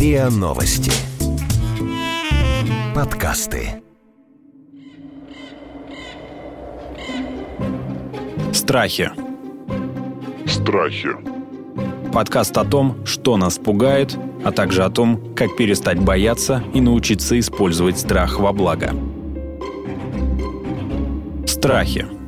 РИА Новости. Подкасты. Страхи. Страхи. Подкаст о том, что нас пугает, а также о том, как перестать бояться и научиться использовать страх во благо. Страхи.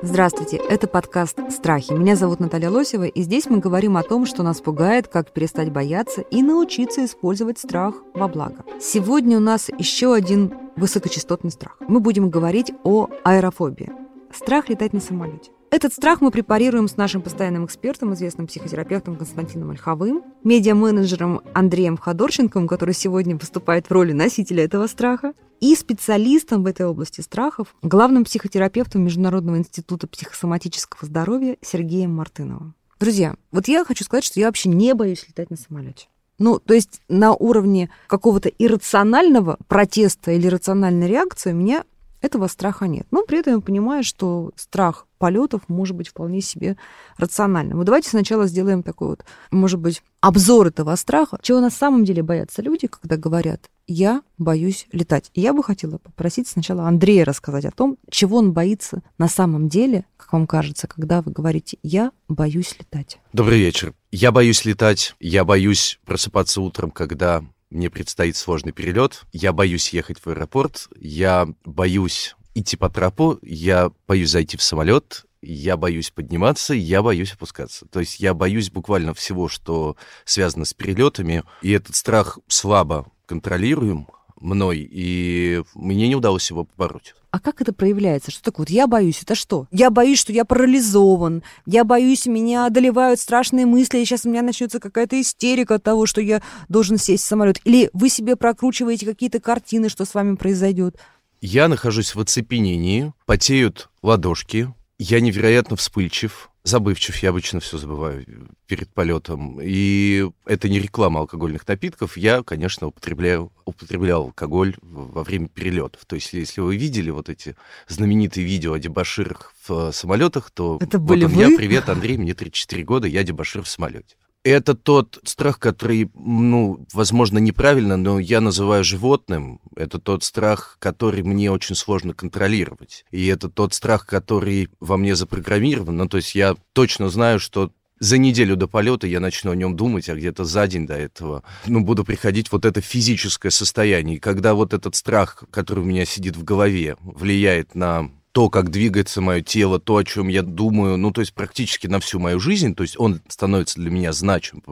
Здравствуйте, это подкаст «Страхи». Меня зовут Наталья Лосева, и здесь мы говорим о том, что нас пугает, как перестать бояться и научиться использовать страх во благо. Сегодня у нас еще один высокочастотный страх. Мы будем говорить о аэрофобии. Страх летать на самолете. Этот страх мы препарируем с нашим постоянным экспертом, известным психотерапевтом Константином Ольховым, медиа-менеджером Андреем Ходорченковым, который сегодня выступает в роли носителя этого страха, и специалистом в этой области страхов, главным психотерапевтом Международного института психосоматического здоровья Сергеем Мартыновым. Друзья, вот я хочу сказать, что я вообще не боюсь летать на самолете. Ну, то есть на уровне какого-то иррационального протеста или рациональной реакции у меня этого страха нет. Но при этом я понимаю, что страх полетов может быть вполне себе рациональным. Вот давайте сначала сделаем такой вот, может быть, обзор этого страха. Чего на самом деле боятся люди, когда говорят «я боюсь летать». И я бы хотела попросить сначала Андрея рассказать о том, чего он боится на самом деле, как вам кажется, когда вы говорите «я боюсь летать». Добрый вечер. Я боюсь летать, я боюсь просыпаться утром, когда мне предстоит сложный перелет, я боюсь ехать в аэропорт, я боюсь идти по трапу, я боюсь зайти в самолет, я боюсь подниматься, я боюсь опускаться. То есть я боюсь буквально всего, что связано с перелетами, и этот страх слабо контролируем мной, и мне не удалось его побороть. А как это проявляется? Что такое? Вот я боюсь, это что? Я боюсь, что я парализован. Я боюсь, меня одолевают страшные мысли, и сейчас у меня начнется какая-то истерика от того, что я должен сесть в самолет. Или вы себе прокручиваете какие-то картины, что с вами произойдет. Я нахожусь в оцепенении, потеют ладошки, я невероятно вспыльчив, забывчив, я обычно все забываю перед полетом. И это не реклама алкогольных напитков. Я, конечно, употребляю, употреблял алкоголь во время перелетов. То есть, если вы видели вот эти знаменитые видео о дебаширах в самолетах, то это были вот у вы? меня привет, Андрей, мне 34 года, я дебашир в самолете. Это тот страх, который, ну, возможно, неправильно, но я называю животным. Это тот страх, который мне очень сложно контролировать. И это тот страх, который во мне запрограммирован. Ну, то есть я точно знаю, что за неделю до полета я начну о нем думать, а где-то за день до этого, ну, буду приходить вот это физическое состояние. И когда вот этот страх, который у меня сидит в голове, влияет на то, как двигается мое тело, то, о чем я думаю, ну, то есть практически на всю мою жизнь, то есть он становится для меня значим.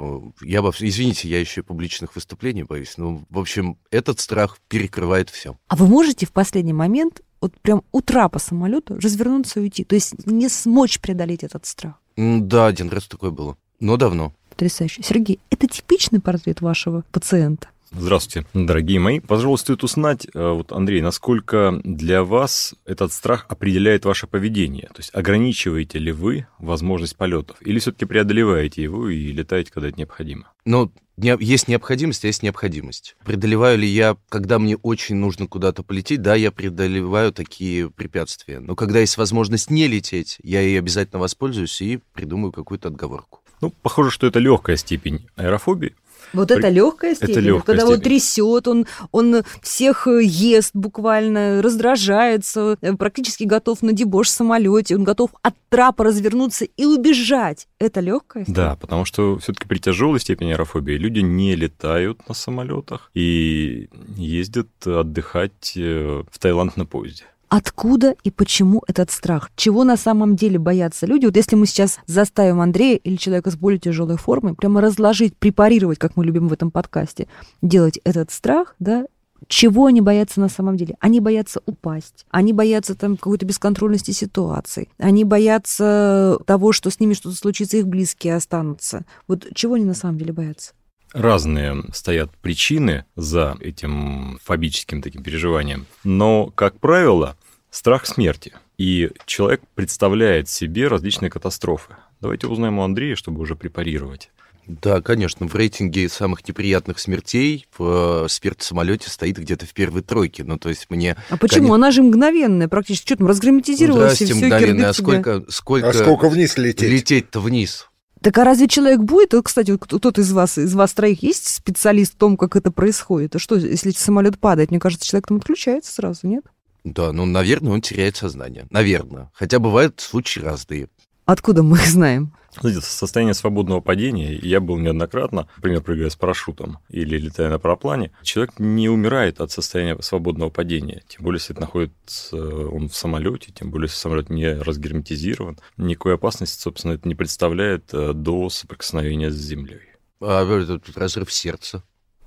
Я, извините, я еще публичных выступлений боюсь, но, в общем, этот страх перекрывает все. А вы можете в последний момент вот прям у трапа самолета развернуться и уйти, то есть не смочь преодолеть этот страх? Да, один раз такое было, но давно. Потрясающе. Сергей, это типичный портрет вашего пациента? Здравствуйте, дорогие мои. Пожалуйста, стоит узнать, э, вот, Андрей, насколько для вас этот страх определяет ваше поведение? То есть ограничиваете ли вы возможность полетов? Или все-таки преодолеваете его и летаете, когда это необходимо? Ну, есть необходимость, а есть необходимость. Преодолеваю ли я, когда мне очень нужно куда-то полететь? Да, я преодолеваю такие препятствия. Но когда есть возможность не лететь, я ей обязательно воспользуюсь и придумаю какую-то отговорку. Ну, похоже, что это легкая степень аэрофобии. Вот это легкая степень, это легкая когда степень. он трясет, он, он всех э, ест буквально, раздражается, э, практически готов на дебош в самолете, он готов от трапа развернуться и убежать. Это легкая степень? Да, потому что все-таки при тяжелой степени аэрофобии люди не летают на самолетах и ездят отдыхать э, в Таиланд на поезде. Откуда и почему этот страх? Чего на самом деле боятся люди? Вот если мы сейчас заставим Андрея или человека с более тяжелой формой прямо разложить, препарировать, как мы любим в этом подкасте, делать этот страх, да, чего они боятся на самом деле? Они боятся упасть, они боятся там какой-то бесконтрольности ситуации, они боятся того, что с ними что-то случится, их близкие останутся. Вот чего они на самом деле боятся? Разные стоят причины за этим фобическим таким переживанием, но, как правило, страх смерти. И человек представляет себе различные катастрофы. Давайте узнаем у Андрея, чтобы уже препарировать. Да, конечно, в рейтинге самых неприятных смертей в э, смерть в самолете стоит где-то в первой тройке. Ну, то есть мне... А почему? Она же мгновенная практически. Что там, разгерметизировалась ну, и все, мгновенная. А сколько, сколько, а сколько вниз лететь? Лететь-то вниз. Так а разве человек будет? Вот, кстати, кто-то из вас, из вас троих есть специалист в том, как это происходит? А что, если самолет падает, мне кажется, человек там отключается сразу, нет? Да, ну, наверное, он теряет сознание. Наверное. Хотя бывают случаи разные. Откуда мы их знаем? Знаете, состояние свободного падения, я был неоднократно, например, прыгая с парашютом или летая на параплане, человек не умирает от состояния свободного падения. Тем более, если это находится он в самолете, тем более, если самолет не разгерметизирован, никакой опасности, собственно, это не представляет э, до соприкосновения с землей. А этот разрыв сердца?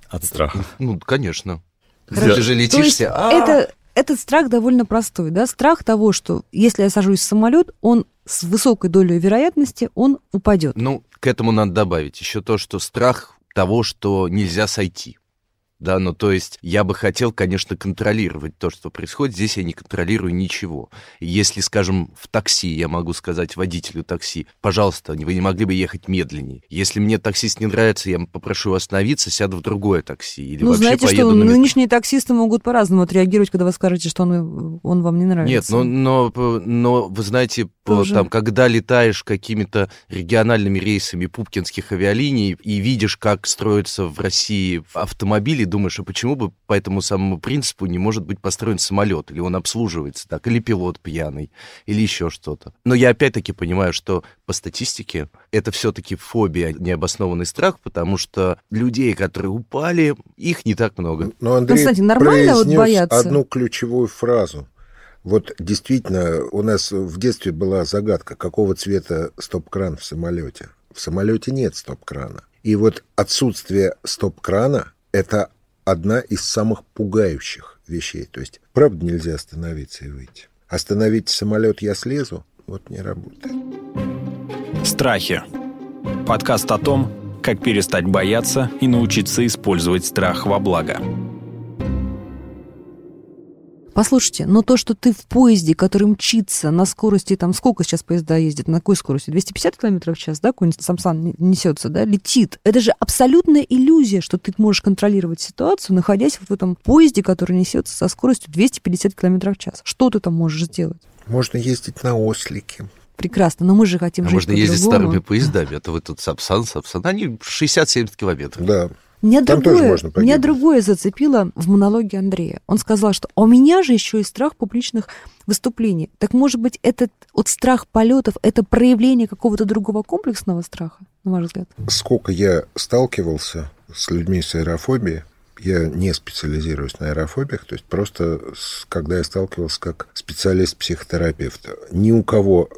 От страха. Ну, конечно. Ты же То есть летишься, а это, этот страх довольно простой, да? Страх того, что если я сажусь в самолет, он с высокой долей вероятности он упадет. Ну, к этому надо добавить еще то, что страх того, что нельзя сойти. Да, ну то есть я бы хотел, конечно, контролировать то, что происходит. Здесь я не контролирую ничего. Если, скажем, в такси я могу сказать водителю такси, пожалуйста, вы не могли бы ехать медленнее. Если мне таксист не нравится, я попрошу остановиться, сяду в другое такси. Или ну, вообще знаете, поеду что на метро. нынешние таксисты могут по-разному отреагировать, когда вы скажете, что он, он вам не Нет, нравится. но, но, но вы знаете, Тоже. там, когда летаешь какими-то региональными рейсами пупкинских авиалиний и видишь, как строятся в России автомобили, думаешь, а почему бы по этому самому принципу не может быть построен самолет, или он обслуживается так, или пилот пьяный, или еще что-то. Но я опять-таки понимаю, что по статистике это все-таки фобия, необоснованный страх, потому что людей, которые упали, их не так много. Но Андрей Константин, нормально вот бояться? одну ключевую фразу. Вот действительно, у нас в детстве была загадка, какого цвета стоп-кран в самолете. В самолете нет стоп-крана. И вот отсутствие стоп-крана – это одна из самых пугающих вещей. То есть, правда, нельзя остановиться и выйти. Остановить самолет я слезу, вот не работает. Страхи. Подкаст о том, как перестать бояться и научиться использовать страх во благо. Послушайте, но то, что ты в поезде, который мчится на скорости, там, сколько сейчас поезда ездит, на какой скорости? 250 км в час, да, какой-нибудь Самсан несется, да, летит. Это же абсолютная иллюзия, что ты можешь контролировать ситуацию, находясь вот в этом поезде, который несется со скоростью 250 км в час. Что ты там можешь сделать? Можно ездить на ослике. Прекрасно, но мы же хотим А жить можно ездить старыми поездами, а то вы тут Сапсан, Сапсан, они 60-70 километров. Да. Меня Там другое, тоже можно меня другое зацепило в монологе Андрея. Он сказал, что «А у меня же еще и страх публичных выступлений. Так может быть, этот вот страх полетов – это проявление какого-то другого комплексного страха, на ваш взгляд? Сколько я сталкивался с людьми с аэрофобией, я не специализируюсь на аэрофобиях, то есть просто когда я сталкивался как специалист-психотерапевт, ни у кого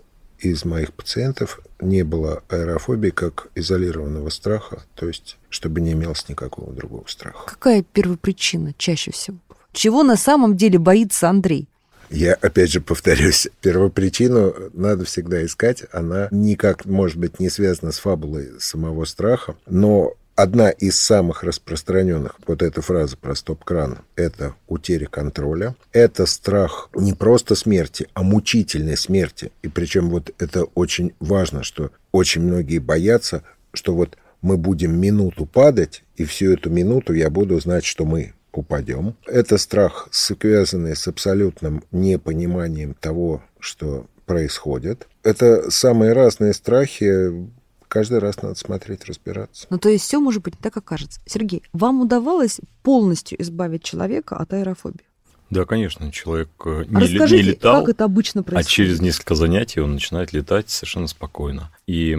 из моих пациентов не было аэрофобии как изолированного страха, то есть чтобы не имелось никакого другого страха. Какая первопричина чаще всего? Чего на самом деле боится Андрей? Я опять же повторюсь, первопричину надо всегда искать. Она никак, может быть, не связана с фабулой самого страха, но одна из самых распространенных, вот эта фраза про стоп-кран, это утеря контроля. Это страх не просто смерти, а мучительной смерти. И причем вот это очень важно, что очень многие боятся, что вот мы будем минуту падать, и всю эту минуту я буду знать, что мы упадем. Это страх, связанный с абсолютным непониманием того, что происходит. Это самые разные страхи. Каждый раз надо смотреть, разбираться. Ну, то есть все может быть не так, как кажется. Сергей, вам удавалось полностью избавить человека от аэрофобии? Да, конечно, человек э, А не, расскажите, не летал, как это обычно а происходит? через несколько занятий он начинает летать совершенно спокойно. И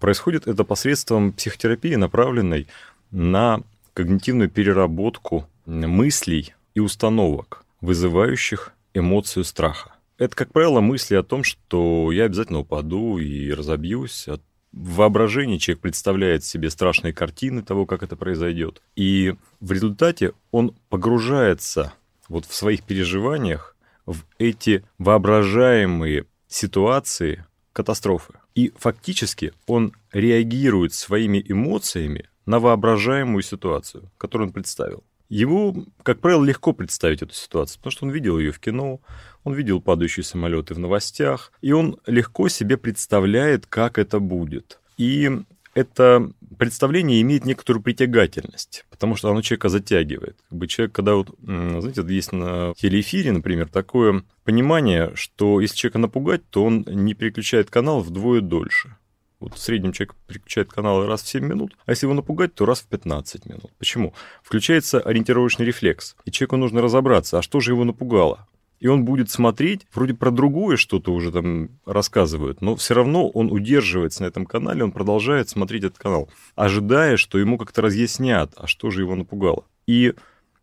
происходит это посредством психотерапии, направленной на когнитивную переработку мыслей и установок, вызывающих эмоцию страха. Это, как правило, мысли о том, что я обязательно упаду и разобьюсь. От- В воображении человек представляет себе страшные картины того, как это произойдет. И в результате он погружается вот в своих переживаниях в эти воображаемые ситуации катастрофы. И фактически он реагирует своими эмоциями на воображаемую ситуацию, которую он представил. Его, как правило, легко представить эту ситуацию, потому что он видел ее в кино, он видел падающие самолеты в новостях, и он легко себе представляет, как это будет. И это представление имеет некоторую притягательность, потому что оно человека затягивает. Как бы человек, когда вот, знаете, есть на телеэфире, например, такое понимание, что если человека напугать, то он не переключает канал вдвое дольше. Вот в среднем человек переключает каналы раз в 7 минут, а если его напугать, то раз в 15 минут. Почему? Включается ориентировочный рефлекс, и человеку нужно разобраться, а что же его напугало? И он будет смотреть, вроде про другое что-то уже там рассказывают, но все равно он удерживается на этом канале, он продолжает смотреть этот канал, ожидая, что ему как-то разъяснят, а что же его напугало. И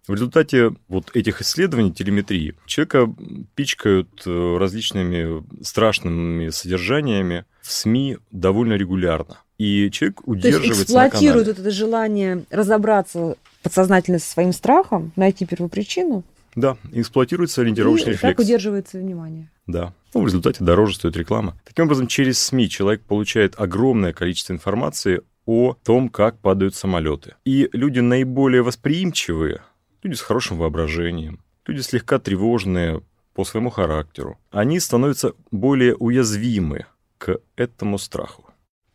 в результате вот этих исследований телеметрии человека пичкают э, различными страшными содержаниями в СМИ довольно регулярно. И человек удерживается То есть эксплуатирует это желание разобраться подсознательно со своим страхом, найти первопричину. Да, эксплуатируется ориентировочный и рефлекс. так удерживается внимание. Да. Ну, в результате дороже стоит реклама. Таким образом, через СМИ человек получает огромное количество информации о том, как падают самолеты. И люди наиболее восприимчивые люди с хорошим воображением, люди слегка тревожные по своему характеру, они становятся более уязвимы к этому страху.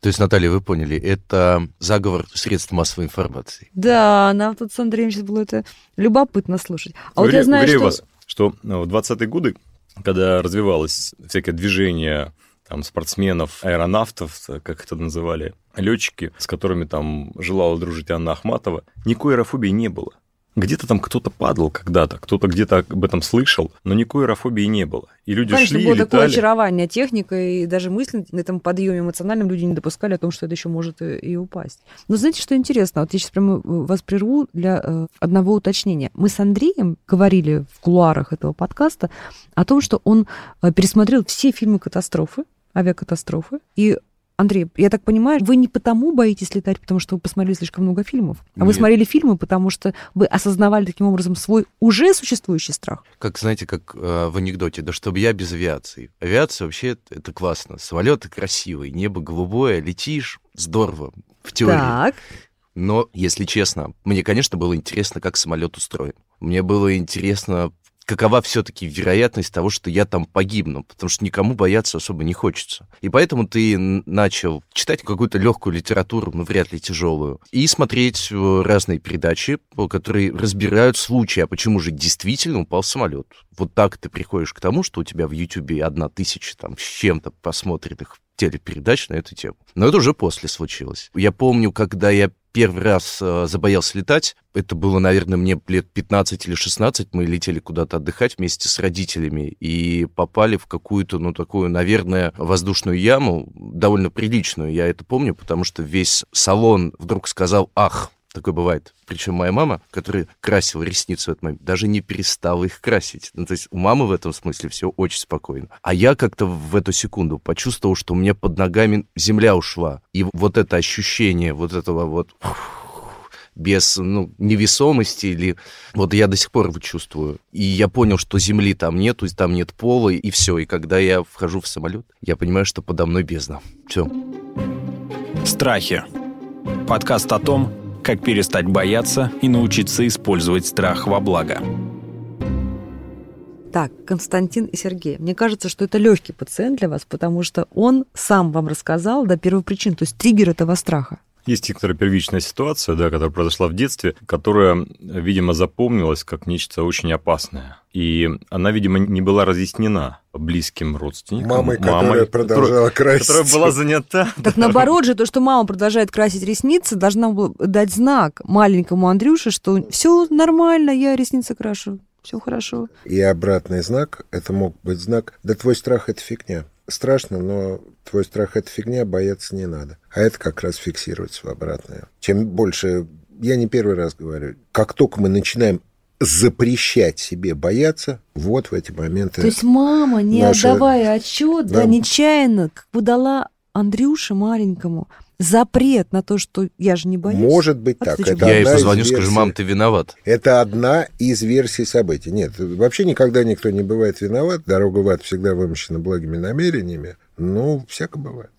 То есть, Наталья, вы поняли, это заговор средств массовой информации. Да, нам тут с Андреем сейчас было это любопытно слушать. А вот я знаю, что... вас, что в 20-е годы, когда развивалось всякое движение там, спортсменов, аэронавтов, как это называли, летчики, с которыми там желала дружить Анна Ахматова, никакой аэрофобии не было. Где-то там кто-то падал когда-то, кто-то где-то об этом слышал, но никакой аэрофобии не было. И люди Конечно, шли было летали. такое очарование техникой, и даже мысли на этом подъеме эмоциональном люди не допускали о том, что это еще может и упасть. Но знаете, что интересно? Вот я сейчас прямо вас прерву для э, одного уточнения. Мы с Андреем говорили в кулуарах этого подкаста о том, что он э, пересмотрел все фильмы катастрофы, авиакатастрофы, и Андрей, я так понимаю, вы не потому боитесь летать, потому что вы посмотрели слишком много фильмов, а Нет. вы смотрели фильмы, потому что вы осознавали таким образом свой уже существующий страх. Как, знаете, как э, в анекдоте, да чтобы я без авиации. Авиация вообще это классно. Самолеты красивые, небо голубое, летишь, здорово, в теории. Так. Но, если честно, мне, конечно, было интересно, как самолет устроен. Мне было интересно какова все-таки вероятность того, что я там погибну, потому что никому бояться особо не хочется. И поэтому ты начал читать какую-то легкую литературу, ну, вряд ли тяжелую, и смотреть э, разные передачи, которые разбирают случаи, а почему же действительно упал самолет. Вот так ты приходишь к тому, что у тебя в Ютубе одна тысяча там с чем-то посмотренных телепередач на эту тему. Но это уже после случилось. Я помню, когда я первый раз э, забоялся летать, это было, наверное, мне лет 15 или 16, мы летели куда-то отдыхать вместе с родителями и попали в какую-то, ну, такую, наверное, воздушную яму, довольно приличную. Я это помню, потому что весь салон вдруг сказал «Ах!» Такое бывает. Причем моя мама, которая красила ресницы в этот момент, даже не перестала их красить. Ну, то есть у мамы в этом смысле все очень спокойно. А я как-то в эту секунду почувствовал, что у меня под ногами земля ушла. И вот это ощущение вот этого вот без ну, невесомости или... Вот я до сих пор его чувствую. И я понял, что земли там нету, там нет пола, и все. И когда я вхожу в самолет, я понимаю, что подо мной бездна. Все. Страхи. Подкаст о том, как перестать бояться и научиться использовать страх во благо. Так, Константин и Сергей, мне кажется, что это легкий пациент для вас, потому что он сам вам рассказал до первой причины, то есть триггер этого страха. Есть некоторая первичная ситуация, да, которая произошла в детстве, которая, видимо, запомнилась как нечто очень опасное. И она, видимо, не была разъяснена близким родственникам. Мамой, мамой которая продолжала которая, красить. Которая была занята. Так наоборот же, то, что мама продолжает красить ресницы, должна была дать знак маленькому Андрюше, что все нормально, я ресницы крашу, все хорошо. И обратный знак, это мог быть знак, да твой страх – это фигня страшно, но твой страх – это фигня, бояться не надо. А это как раз фиксируется в обратное. Чем больше, я не первый раз говорю, как только мы начинаем запрещать себе бояться, вот в эти моменты... То есть мама, не наша... отдавая отчет, да, да нечаянно как бы дала Андрюше маленькому запрет на то, что я же не боюсь. Может быть так. Это я ей позвоню, скажу, мам, ты виноват. Это одна из версий событий. Нет, вообще никогда никто не бывает виноват. Дорога в ад всегда вымощена благими намерениями. Ну, всяко бывает.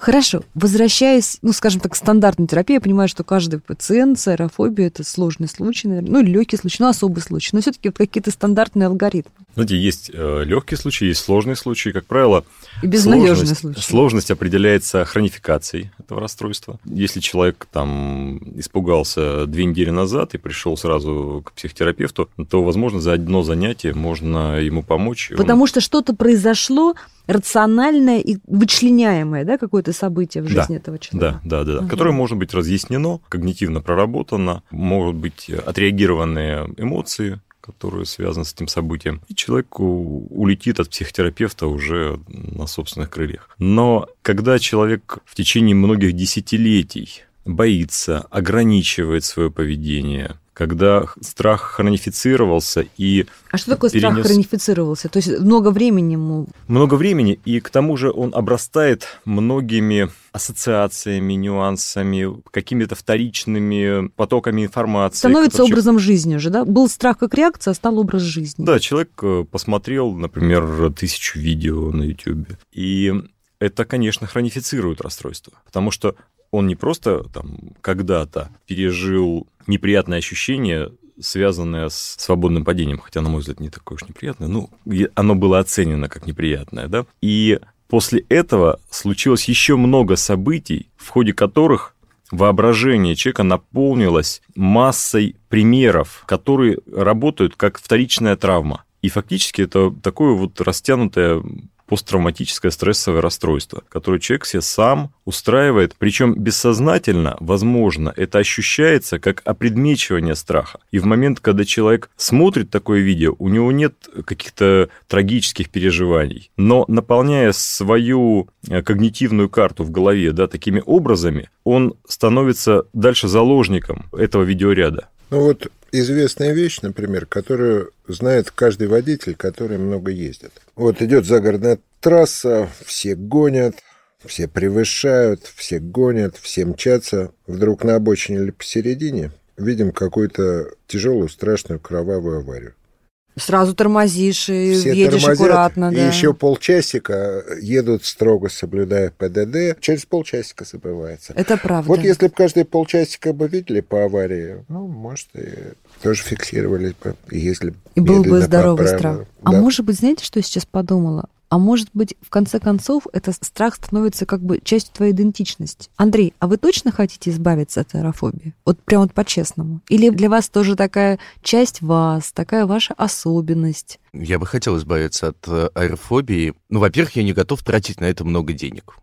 Хорошо, возвращаясь, ну, скажем так, к стандартной терапии, я понимаю, что каждый пациент с аэрофобией – это сложный случай, наверное, ну, легкий случай, ну, особый случай, но все-таки вот какие-то стандартные алгоритмы. Знаете, есть э, легкие случаи, есть сложные случаи, как правило. И безнадежные случаи. Сложность определяется хронификацией, этого расстройства. Если человек там испугался две недели назад и пришел сразу к психотерапевту, то, возможно, за одно занятие можно ему помочь. Потому что что-то произошло рациональное и вычленяемое, да, какое-то событие в жизни да, этого человека. Да, да, да, угу. которое может быть разъяснено, когнитивно проработано, могут быть отреагированные эмоции, которые связаны с этим событием, и человек улетит от психотерапевта уже на собственных крыльях. Но когда человек в течение многих десятилетий боится, ограничивает свое поведение, когда страх хронифицировался и... А что такое перенес... страх хронифицировался? То есть много времени ему... Много времени, и к тому же он обрастает многими ассоциациями, нюансами, какими-то вторичными потоками информации. Становится которые... образом жизни уже, да? Был страх как реакция, а стал образ жизни. Да, человек э, посмотрел, например, тысячу видео на YouTube, и это, конечно, хронифицирует расстройство, потому что он не просто там когда-то пережил неприятное ощущение, связанное с свободным падением, хотя, на мой взгляд, не такое уж неприятное, ну, оно было оценено как неприятное, да, и после этого случилось еще много событий, в ходе которых воображение человека наполнилось массой примеров, которые работают как вторичная травма. И фактически это такое вот растянутое посттравматическое стрессовое расстройство, которое человек себе сам устраивает, причем бессознательно, возможно, это ощущается как опредмечивание страха. И в момент, когда человек смотрит такое видео, у него нет каких-то трагических переживаний, но наполняя свою э, когнитивную карту в голове да, такими образами, он становится дальше заложником этого видеоряда. Ну вот известная вещь, например, которую знает каждый водитель, который много ездит. Вот идет загородная трасса, все гонят, все превышают, все гонят, все мчатся. Вдруг на обочине или посередине видим какую-то тяжелую, страшную кровавую аварию. Сразу тормозишь и Все едешь тормозят, аккуратно. Да. И еще полчасика едут строго соблюдая ПДД. Через полчасика забывается. Это правда. Вот если бы каждые полчасика бы видели по аварии, ну, может, и тоже фиксировали бы, если И был бы здоровый страх. Да. А может быть, знаете, что я сейчас подумала? А может быть, в конце концов, этот страх становится как бы частью твоей идентичности. Андрей, а вы точно хотите избавиться от аэрофобии? Вот прям вот по-честному. Или для вас тоже такая часть вас, такая ваша особенность? Я бы хотел избавиться от э, аэрофобии. Ну, во-первых, я не готов тратить на это много денег.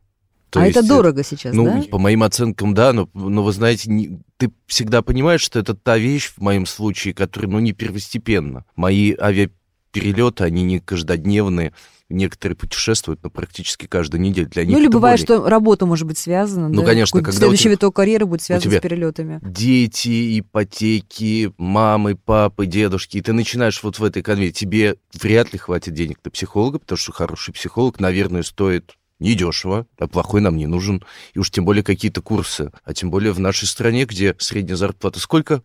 То а есть, это дорого сейчас, ну, да? По моим оценкам, да, но, но вы знаете, не, ты всегда понимаешь, что это та вещь, в моем случае, которая, ну, не первостепенна. Мои авиаперелеты, они не каждодневные некоторые путешествуют, но практически каждую неделю. Для них ну, или бывает, более... что работа может быть связана. Ну, да? конечно, когда Следующий тебя... виток карьеры будет связан с перелетами. Дети, ипотеки, мамы, папы, дедушки, и ты начинаешь вот в этой конве. Тебе вряд ли хватит денег на психолога, потому что хороший психолог, наверное, стоит недешево, а плохой нам не нужен. И уж тем более какие-то курсы. А тем более в нашей стране, где средняя зарплата сколько?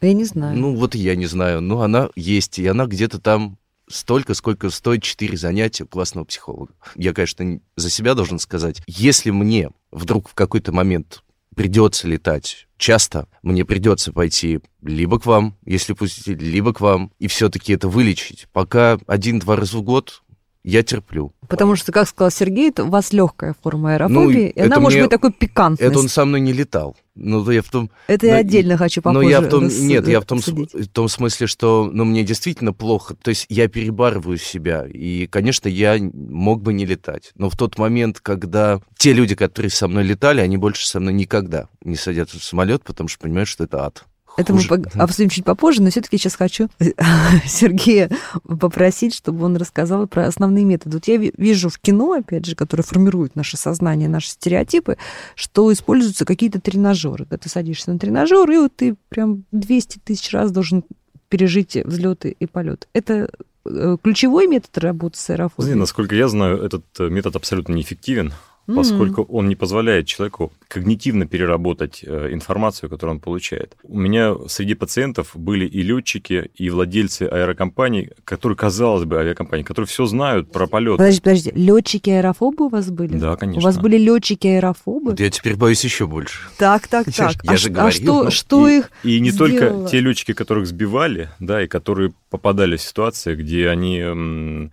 Я не знаю. Ну, вот я не знаю. Но она есть, и она где-то там столько, сколько стоит 4 занятия у классного психолога. Я, конечно, за себя должен сказать, если мне вдруг в какой-то момент придется летать часто, мне придется пойти либо к вам, если пустите, либо к вам, и все-таки это вылечить. Пока один-два раза в год я терплю. Потому что, как сказал Сергей, это у вас легкая форма аэрофобии, ну, и она может мне... быть такой пикантной. Это он со мной не летал. Ну, я в том... Это я отдельно хочу попозже Но я в том... Нет, я в том, в том смысле, что ну, мне действительно плохо. То есть я перебарываю себя. И, конечно, я мог бы не летать. Но в тот момент, когда те люди, которые со мной летали, они больше со мной никогда не садятся в самолет, потому что понимают, что это ад. Это мы обсудим чуть попозже, но все-таки сейчас хочу Сергея попросить, чтобы он рассказал про основные методы. Вот я вижу в кино, опять же, которое формирует наше сознание, наши стереотипы, что используются какие-то тренажеры. Да, ты садишься на тренажер, и вот ты прям 200 тысяч раз должен пережить взлеты и полет. Это э, ключевой метод работы с аэрофобией? Насколько я знаю, этот э, метод абсолютно неэффективен поскольку mm-hmm. он не позволяет человеку когнитивно переработать э, информацию, которую он получает. У меня среди пациентов были и летчики, и владельцы аэрокомпаний, которые, казалось бы, авиакомпании, которые все знают про полет. Подожди, подожди, летчики аэрофобы у вас были? Да, конечно. У вас были летчики аэрофобы? Вот я теперь боюсь еще больше. Так, так, так. Я, а, же говорил. А что, что и, их И не сделало? только те летчики, которых сбивали, да, и которые попадали в ситуации, где они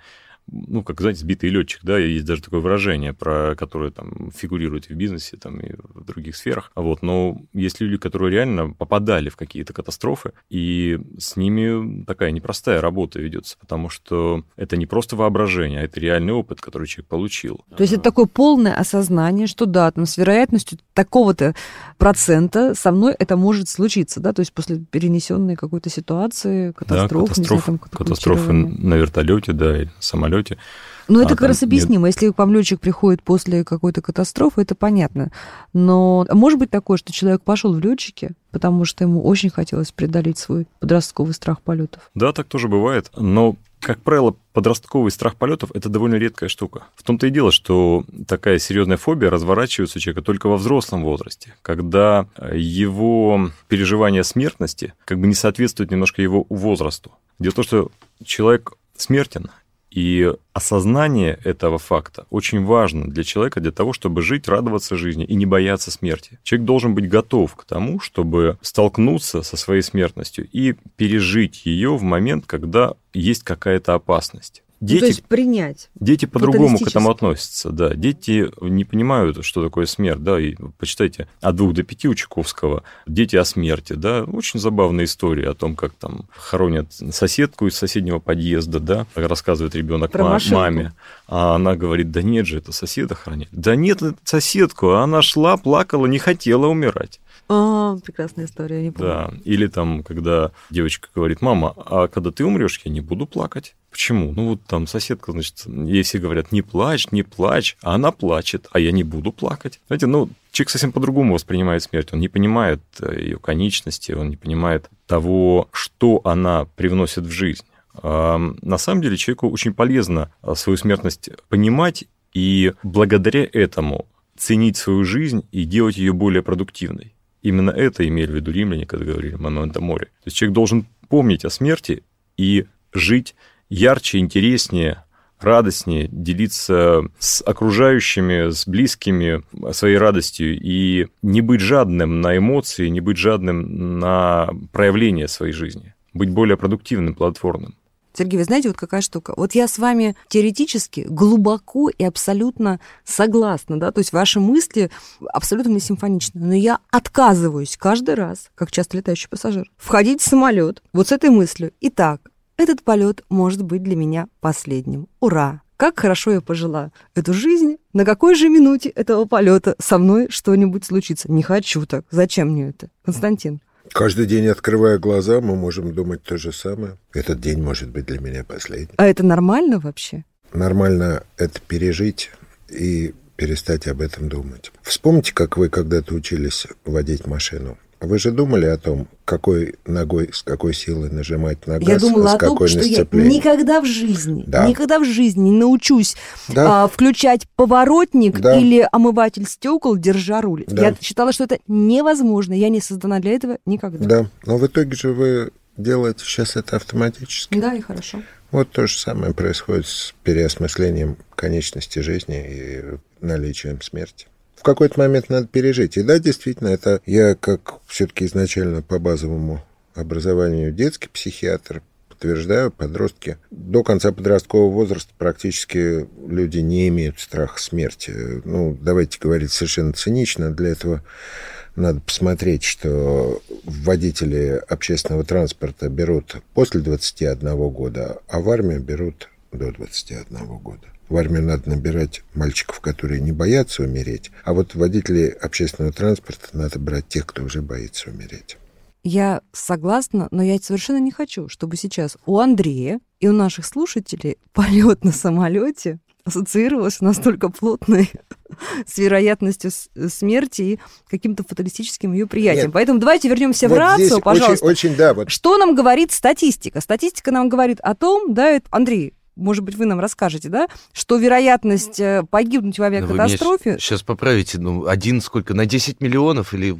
ну, как, знаете, сбитый летчик, да, есть даже такое выражение, про которое там фигурирует в бизнесе там, и в других сферах. Вот, но есть люди, которые реально попадали в какие-то катастрофы, и с ними такая непростая работа ведется, потому что это не просто воображение, а это реальный опыт, который человек получил. То есть это такое полное осознание, что да, там с вероятностью такого-то процента со мной это может случиться, да, то есть после перенесенной какой-то ситуации, катастрофы, да, катастроф, знаю, там, катастрофы на вертолете, да, или самолете. Ну, это а, как раз объяснимо. Нет. Если к вам летчик приходит после какой-то катастрофы, это понятно. Но может быть такое, что человек пошел в летчики, потому что ему очень хотелось преодолеть свой подростковый страх полетов. Да, так тоже бывает. Но как правило, подростковый страх полетов – это довольно редкая штука. В том-то и дело, что такая серьезная фобия разворачивается у человека только во взрослом возрасте, когда его переживание смертности как бы не соответствует немножко его возрасту. Дело в том, что человек смертен, и осознание этого факта очень важно для человека для того, чтобы жить, радоваться жизни и не бояться смерти. Человек должен быть готов к тому, чтобы столкнуться со своей смертностью и пережить ее в момент, когда есть какая-то опасность. Дети, ну, то есть принять. Дети по-другому к этому относятся, да. Дети не понимают, что такое смерть, да, и почитайте от двух до пяти у Чуковского «Дети о смерти», да, очень забавная история о том, как там хоронят соседку из соседнего подъезда, да, рассказывает ребенок маме, а она говорит, да нет же, это соседа хранит. Да нет, это соседку, она шла, плакала, не хотела умирать. О, прекрасная история, не помню. Да, или там, когда девочка говорит, мама, а когда ты умрешь, я не буду плакать. Почему? Ну вот там соседка, значит, ей все говорят, не плачь, не плачь, а она плачет, а я не буду плакать. Знаете, ну, человек совсем по-другому воспринимает смерть. Он не понимает э, ее конечности, он не понимает того, что она привносит в жизнь. А на самом деле человеку очень полезно а, свою смертность понимать и благодаря этому ценить свою жизнь и делать ее более продуктивной. Именно это имели в виду римляне, когда говорили «момента море». То есть человек должен помнить о смерти и жить ярче, интереснее, радостнее, делиться с окружающими, с близкими своей радостью и не быть жадным на эмоции, не быть жадным на проявление своей жизни, быть более продуктивным, плодотворным. Сергей, вы знаете, вот какая штука? Вот я с вами теоретически глубоко и абсолютно согласна, да, то есть ваши мысли абсолютно не симфоничны, но я отказываюсь каждый раз, как часто летающий пассажир, входить в самолет вот с этой мыслью. Итак, этот полет может быть для меня последним. Ура! Как хорошо я пожила эту жизнь. На какой же минуте этого полета со мной что-нибудь случится? Не хочу так. Зачем мне это? Константин. Каждый день, открывая глаза, мы можем думать то же самое. Этот день может быть для меня последним. А это нормально вообще? Нормально это пережить и перестать об этом думать. Вспомните, как вы когда-то учились водить машину. Вы же думали о том, какой ногой, с какой силой нажимать на газ, я думала с о том, что я никогда в жизни, да. никогда в жизни не научусь да. а, включать поворотник да. или омыватель стекол, держа руль. Да. Я считала, что это невозможно. Я не создана для этого никогда. Да, но в итоге же вы делаете сейчас это автоматически. Да, и хорошо. Вот то же самое происходит с переосмыслением конечности жизни и наличием смерти в какой-то момент надо пережить. И да, действительно, это я как все-таки изначально по базовому образованию детский психиатр, подтверждаю, подростки до конца подросткового возраста практически люди не имеют страха смерти. Ну, давайте говорить совершенно цинично, для этого надо посмотреть, что водители общественного транспорта берут после 21 года, а в армию берут до 21 года. В армию надо набирать мальчиков, которые не боятся умереть, а вот водителей общественного транспорта надо брать тех, кто уже боится умереть. Я согласна, но я совершенно не хочу, чтобы сейчас у Андрея и у наших слушателей полет на самолете ассоциировался настолько плотной с вероятностью смерти и каким-то фаталистическим ее приятием. Нет. Поэтому давайте вернемся вот в рацию, пожалуйста. Очень, очень, да, вот. Что нам говорит статистика? Статистика нам говорит о том, да, это, Андрей, может быть, вы нам расскажете, да, что вероятность э, погибнуть в авиакатастрофе... сейчас поправите, ну, один сколько, на 10 миллионов или...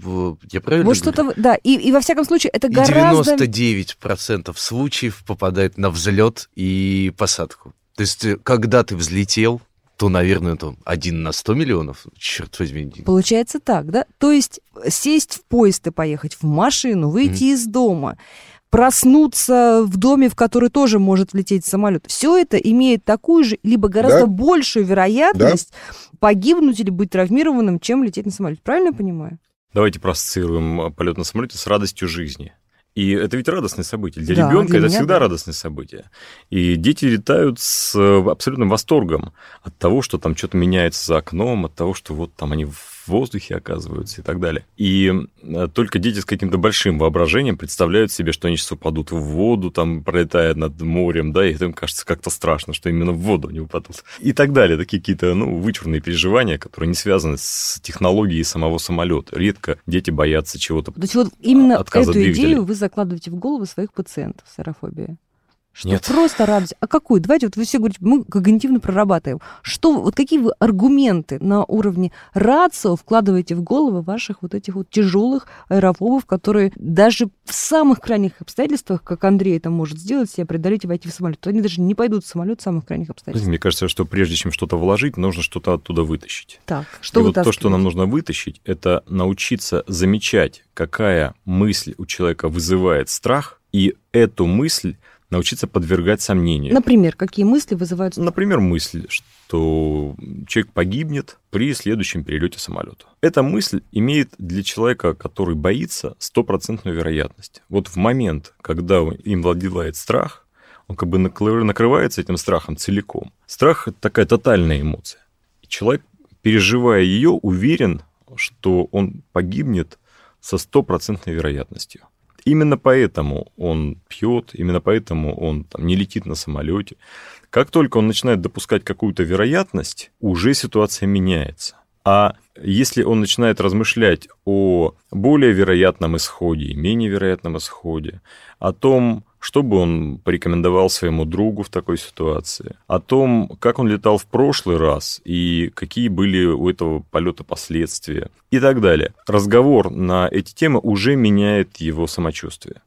Я правильно Вот что-то, да, и, и во всяком случае это и гораздо... 99% случаев попадает на взлет и посадку. То есть, э, когда ты взлетел, то, наверное, это один на 100 миллионов, черт возьми. Получается так, да? То есть сесть в поезд и поехать в машину, выйти mm-hmm. из дома, проснуться в доме, в который тоже может влететь самолет. Все это имеет такую же, либо гораздо Да. большую вероятность погибнуть или быть травмированным, чем лететь на самолете. Правильно я понимаю? Давайте проассоциируем э, полет на самолете с радостью жизни. И это ведь радостное событие. Для Да, ребенка для это меня всегда да. радостное событие. И дети летают с э, абсолютным восторгом от того, что там что-то меняется за окном, от того, что вот там они в воздухе оказываются и так далее. И э, только дети с каким-то большим воображением представляют себе, что они сейчас упадут в воду, там пролетая над морем, да, и им кажется как-то страшно, что именно в воду они упадут. И так далее. Такие какие-то, ну, вычурные переживания, которые не связаны с технологией самого самолета. Редко дети боятся чего-то То есть вот именно эту двигателя. идею вы закладываете в голову своих пациентов с аэрофобией? Что Нет. просто радость. А какую? Давайте, вот вы все говорите, мы когнитивно прорабатываем. Что, вот какие вы аргументы на уровне рацио вкладываете в головы ваших вот этих вот тяжелых аэрофобов, которые даже в самых крайних обстоятельствах, как Андрей это может сделать, себя преодолеть и войти в самолет, то они даже не пойдут в самолет в самых крайних обстоятельствах. Мне кажется, что прежде чем что-то вложить, нужно что-то оттуда вытащить. Так, что и вот то, что нам нужно вытащить, это научиться замечать, какая мысль у человека вызывает страх, и эту мысль научиться подвергать сомнению. Например, какие мысли вызывают... Например, мысль, что человек погибнет при следующем перелете самолета. Эта мысль имеет для человека, который боится, стопроцентную вероятность. Вот в момент, когда им владелает страх, он как бы накры- накрывается этим страхом целиком. Страх – это такая тотальная эмоция. И человек, переживая ее, уверен, что он погибнет со стопроцентной вероятностью. Именно поэтому он пьет, именно поэтому он там, не летит на самолете. Как только он начинает допускать какую-то вероятность, уже ситуация меняется. А если он начинает размышлять о более вероятном исходе и менее вероятном исходе, о том, что бы он порекомендовал своему другу в такой ситуации, о том, как он летал в прошлый раз и какие были у этого полета последствия и так далее. Разговор на эти темы уже меняет его самочувствие.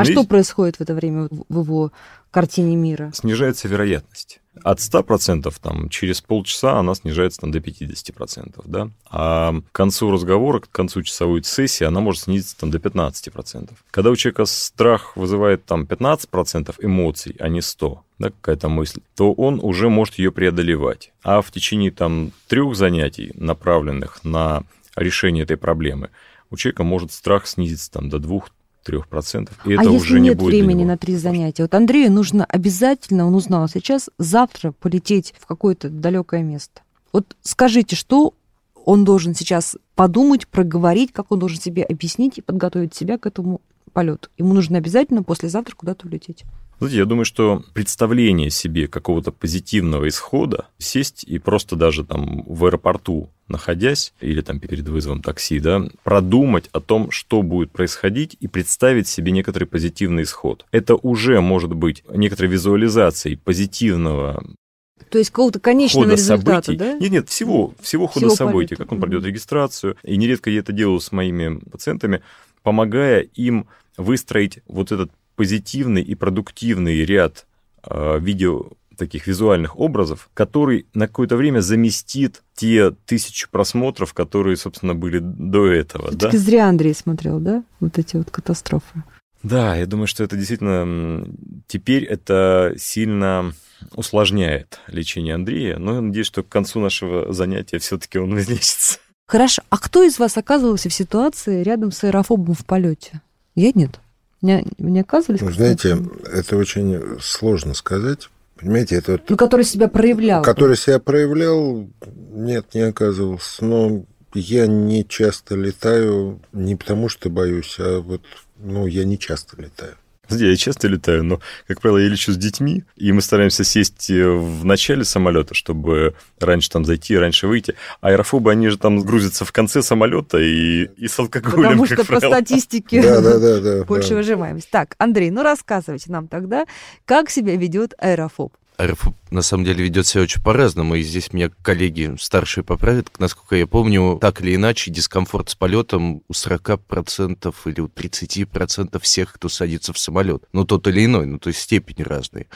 А Но что есть- происходит в это время в его картине мира? снижается вероятность. От 100% там, через полчаса она снижается там, до 50%. Да? А к концу разговора, к концу часовой сессии она может снизиться там, до 15%. Когда у человека страх вызывает там, 15% эмоций, а не 100, да, какая-то мысль, то он уже может ее преодолевать. А в течение там, трех занятий, направленных на решение этой проблемы, у человека может страх снизиться там, до 2-3%. И это а уже если не нет будет для времени на три занятия? Вот Андрею нужно обязательно, он узнал сейчас, завтра полететь в какое-то далекое место. Вот скажите, что он должен сейчас подумать, проговорить, как он должен себе объяснить и подготовить себя к этому полету. Ему нужно обязательно послезавтра куда-то улететь. Знаете, я думаю, что представление себе какого-то позитивного исхода, сесть и просто даже там в аэропорту находясь, или там перед вызовом такси, да, продумать о том, что будет происходить, и представить себе некоторый позитивный исход. Это уже может быть некоторой визуализацией позитивного То есть какого-то конечного хода результата, событий. да? Нет, нет, всего, всего хода Всего событий, полета. как он пройдет регистрацию. И нередко я это делаю с моими пациентами, помогая им выстроить вот этот позитивный и продуктивный ряд э, видео таких визуальных образов, который на какое-то время заместит те тысячи просмотров, которые, собственно, были до этого. Да? Зря Андрей смотрел, да? Вот эти вот катастрофы. Да, я думаю, что это действительно теперь это сильно усложняет лечение Андрея, но я надеюсь, что к концу нашего занятия все-таки он излечится. Хорошо. А кто из вас оказывался в ситуации рядом с аэрофобом в полете? Я нет. Не, не оказывались? Ну, в знаете, это очень сложно сказать. Понимаете, это вот Ну, который себя проявлял. который себя проявлял, нет, не оказывался. Но я не часто летаю не потому, что боюсь, а вот, ну, я не часто летаю. Я часто летаю, но, как правило, я лечу с детьми, и мы стараемся сесть э, в начале самолета, чтобы раньше там зайти, раньше выйти. А аэрофобы, они же там грузятся в конце самолета и, и с алкоголем, Потому как что по правило. статистике Да, да, да, да. больше да. выживаемость. Так, Андрей, ну рассказывайте нам тогда, как себя ведет аэрофоб. Аэрофоб на самом деле ведет себя очень по-разному, и здесь меня коллеги старшие поправят. Насколько я помню, так или иначе, дискомфорт с полетом у 40% или у 30% всех, кто садится в самолет. Ну, тот или иной, ну, то есть степени разные.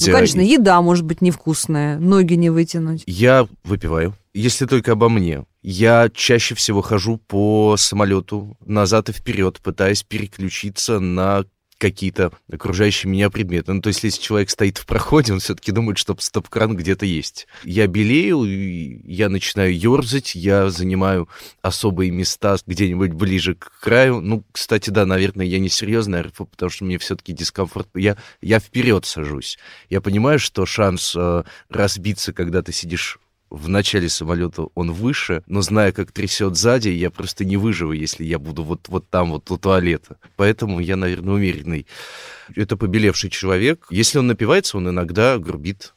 Ну, конечно, еда может быть невкусная, ноги не вытянуть. Я выпиваю. Если только обо мне. Я чаще всего хожу по самолету назад и вперед, пытаясь переключиться на какие-то окружающие меня предметы. Ну, то есть, если человек стоит в проходе, он все-таки думает, что стоп-кран где-то есть. Я белею, я начинаю ерзать, я занимаю особые места где-нибудь ближе к краю. Ну, кстати, да, наверное, я не серьезный РФО, потому что мне все-таки дискомфорт. Я, я вперед сажусь. Я понимаю, что шанс э, разбиться, когда ты сидишь в начале самолета он выше, но зная, как трясет сзади, я просто не выживу, если я буду вот, вот там, вот у туалета. Поэтому я, наверное, умеренный. Это побелевший человек. Если он напивается, он иногда грубит.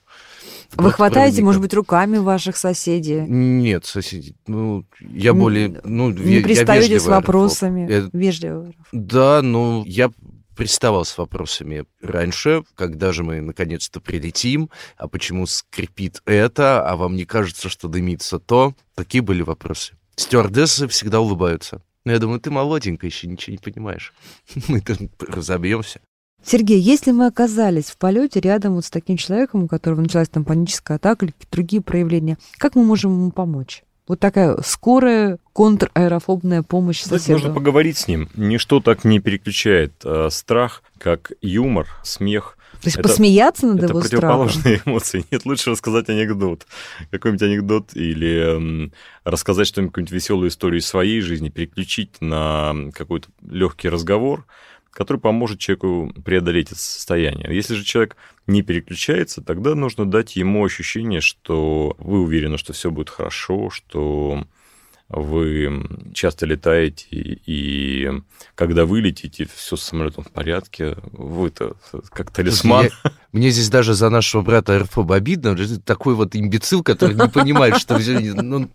Вы хватаете, может быть, руками ваших соседей? Нет, соседи. Ну, я более... Ну, не я, пристаете я с вопросами? Я... Вежливо. Да, ну, я приставал с вопросами раньше, когда же мы наконец-то прилетим, а почему скрипит это, а вам не кажется, что дымится то? Такие были вопросы. Стюардессы всегда улыбаются. Но я думаю, ты молоденькая, еще ничего не понимаешь. Мы там разобьемся. Сергей, если мы оказались в полете рядом вот с таким человеком, у которого началась там паническая атака или другие проявления, как мы можем ему помочь? Вот такая скорая контраэрофобная помощь соседу. Нужно поговорить с ним. Ничто так не переключает э, страх, как юмор, смех. То есть это, посмеяться над это его противоположные страхом. эмоции. Нет, лучше рассказать анекдот. Какой-нибудь анекдот или э, рассказать что-нибудь, какую-нибудь веселую историю из своей жизни, переключить на какой-то легкий разговор, который поможет человеку преодолеть это состояние. Если же человек не переключается, тогда нужно дать ему ощущение, что вы уверены, что все будет хорошо, что вы часто летаете, и когда вы летите, все с самолетом в порядке, вы-то как талисман. Я, мне здесь даже за нашего брата Эрфоба обидно, такой вот имбецил, который не понимает, что. Ну,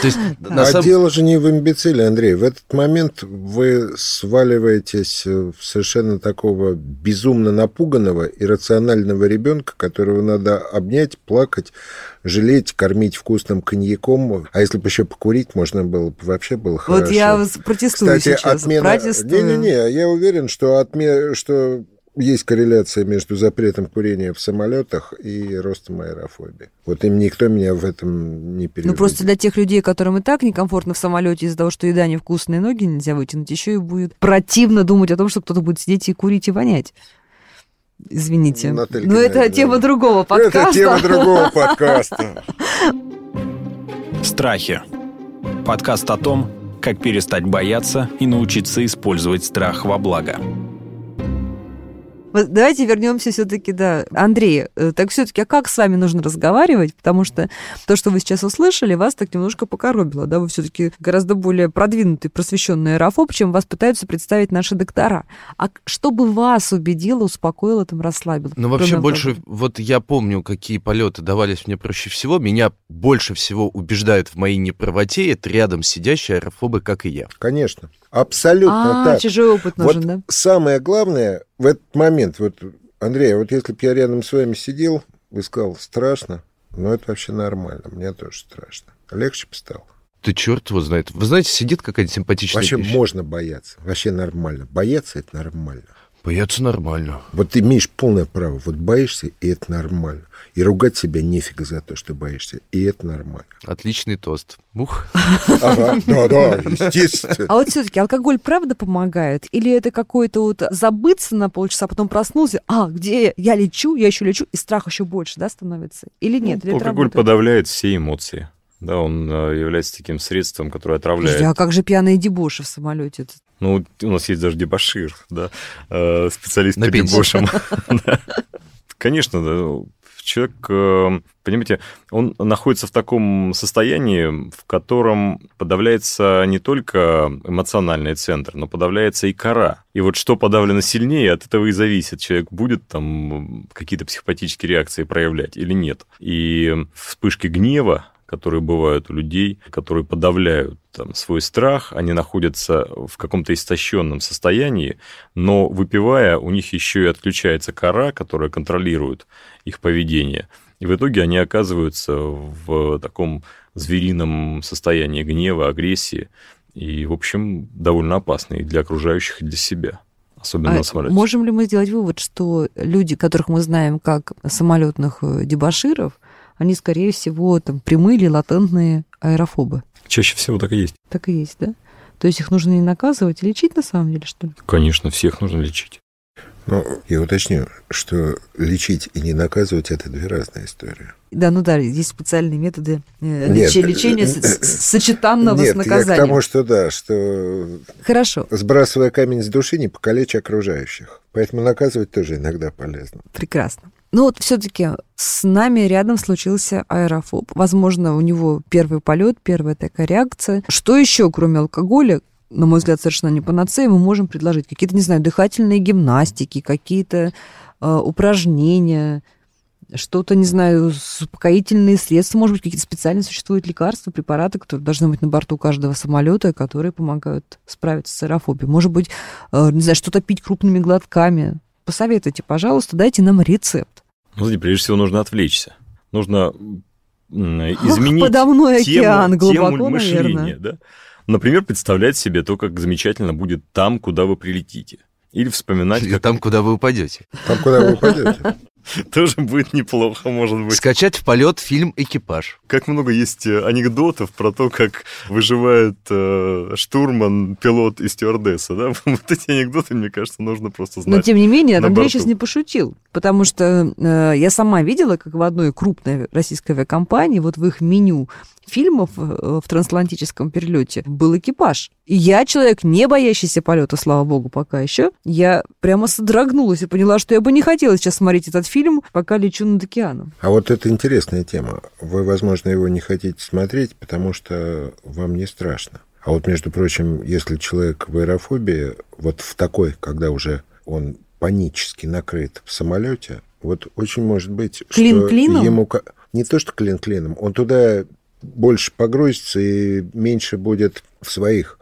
то есть, на а самом... дело же не в имбециле, Андрей. В этот момент вы сваливаетесь в совершенно такого безумно напуганного, иррационального ребенка, которого надо обнять, плакать, жалеть, кормить вкусным коньяком. А если бы еще покурить можно было бы, вообще было хорошо. Вот я протестую Кстати, сейчас, отмена... Не-не-не, я уверен, что, отме... что есть корреляция между запретом курения в самолетах и ростом аэрофобии. Вот им никто меня в этом не переубедит. Ну, просто для тех людей, которым и так некомфортно в самолете из-за того, что еда невкусная, ноги нельзя вытянуть, еще и будет противно думать о том, что кто-то будет сидеть и курить и вонять. Извините. Наталья Но это тема другого подкаста. Это тема другого подкаста. Страхи. Подкаст о том, как перестать бояться и научиться использовать страх во благо. Давайте вернемся все-таки, да. Андрей, э, так все-таки, а как с вами нужно разговаривать? Потому что то, что вы сейчас услышали, вас так немножко покоробило, да? Вы все-таки гораздо более продвинутый, просвещенный аэрофоб, чем вас пытаются представить наши доктора. А что бы вас убедило, успокоило, там, расслабило? Ну, вообще Кроме больше, того? вот я помню, какие полеты давались мне проще всего. Меня больше всего убеждают в моей неправоте это рядом сидящие аэрофобы, как и я. Конечно. Абсолютно А, так. чужой опыт нужен, вот да? самое главное в этот момент, вот, Андрей, вот если бы я рядом с вами сидел, вы сказал, страшно, но это вообще нормально, мне тоже страшно. Легче бы стало. Ты черт его знает. Вы знаете, сидит какая-то симпатичная Вообще девочка. можно бояться, вообще нормально. Бояться – это нормально. Бояться нормально. Вот ты имеешь полное право, вот боишься, и это нормально. И ругать себя нефига за то, что боишься, и это нормально. Отличный тост. Ух. Ага, да-да, естественно. А вот все-таки алкоголь правда помогает? Или это какой-то вот забыться на полчаса, а потом проснулся, а, где я? Я лечу, я еще лечу, и страх еще больше, да, становится? Или нет? Или это Ну, Алкоголь подавляет все эмоции. Да, он э, является таким средством, которое отравляет. Подожди, а как же пьяные дебоши в самолете? Ну, у нас есть даже дебашир, да, э, специалист На по дебошам. Конечно, да, человек, э, понимаете, он находится в таком состоянии, в котором подавляется не только эмоциональный центр, но подавляется и кора. И вот что подавлено сильнее, от этого и зависит. Человек будет там какие-то психопатические реакции проявлять или нет. И вспышки гнева, которые бывают у людей, которые подавляют там, свой страх, они находятся в каком-то истощенном состоянии, но выпивая, у них еще и отключается кора, которая контролирует их поведение. И в итоге они оказываются в таком зверином состоянии гнева, агрессии, и, в общем, довольно опасно и для окружающих, и для себя. Особенно А на самолете. можем ли мы сделать вывод, что люди, которых мы знаем как самолетных э, дебаширов, они, скорее всего, там прямые или латентные аэрофобы? Чаще всего так и есть. Так и есть, да? То есть их нужно не наказывать, а лечить на самом деле, что ли? Конечно, всех нужно лечить. Ну, я уточню, что лечить и не наказывать – это две разные истории. Да, ну да, есть специальные методы э, нет, лечения с, с, сочетанного нет, с наказанием. Я к тому, что да, что Хорошо. сбрасывая камень с души, не покалечь окружающих. Поэтому наказывать тоже иногда полезно. Прекрасно. Ну вот все-таки с нами рядом случился аэрофоб. Возможно, у него первый полет, первая такая реакция. Что еще, кроме алкоголя, на мой взгляд, совершенно не панацея, мы можем предложить? Какие-то, не знаю, дыхательные гимнастики, какие-то э, упражнения, что-то, не знаю, успокоительные средства, может быть, какие-то специально существуют лекарства, препараты, которые должны быть на борту каждого самолета, которые помогают справиться с аэрофобией. Может быть, э, не знаю, что-то пить крупными глотками. Посоветуйте, пожалуйста, дайте нам рецепт. Ну, смотри, прежде всего нужно отвлечься. Нужно изменить Подо мной океан, тему, глубоко, тему мышления. наверное. Да? Например, представлять себе то, как замечательно будет там, куда вы прилетите. Или вспоминать, Или как там, куда вы упадете. Там, куда вы упадете. тоже будет неплохо, может быть. Скачать в полет фильм «Экипаж». Как много есть э, анекдотов про то, как выживает э, штурман, пилот и стюардесса, да? Вот эти анекдоты, мне кажется, нужно просто знать. Но, тем не менее, на Андрей борту. сейчас не пошутил, потому что э, я сама видела, как в одной крупной российской авиакомпании, вот в их меню фильмов э, в трансатлантическом перелете был экипаж. И я человек, не боящийся полета, слава богу, пока еще, я прямо содрогнулась и поняла, что я бы не хотела сейчас смотреть этот фильм, пока лечу над океаном. А вот это интересная тема. Вы, возможно, его не хотите смотреть, потому что вам не страшно. А вот, между прочим, если человек в аэрофобии, вот в такой, когда уже он панически накрыт в самолете, вот очень может быть, Клин что клином? ему... Не то, что клин клином, он туда больше погрузится и меньше будет в своих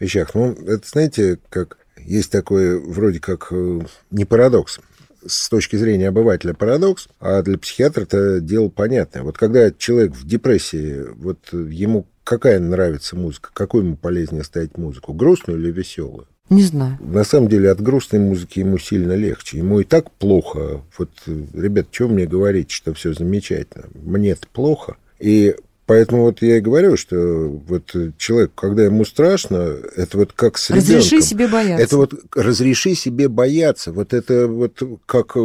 вещах. Ну, это, знаете, как есть такой вроде как э, не парадокс. С точки зрения обывателя парадокс, а для психиатра это дело понятное. Вот когда человек в депрессии, вот ему какая нравится музыка, какую ему полезнее ставить музыку, грустную или веселую? Не знаю. На самом деле от грустной музыки ему сильно легче. Ему и так плохо. Вот, ребят, что мне говорить, что все замечательно? Мне-то плохо. И поэтому вот я и говорю, что вот человек, когда ему страшно, это вот как с Разреши ребенком. себе бояться. Это вот разреши себе бояться. Вот это вот как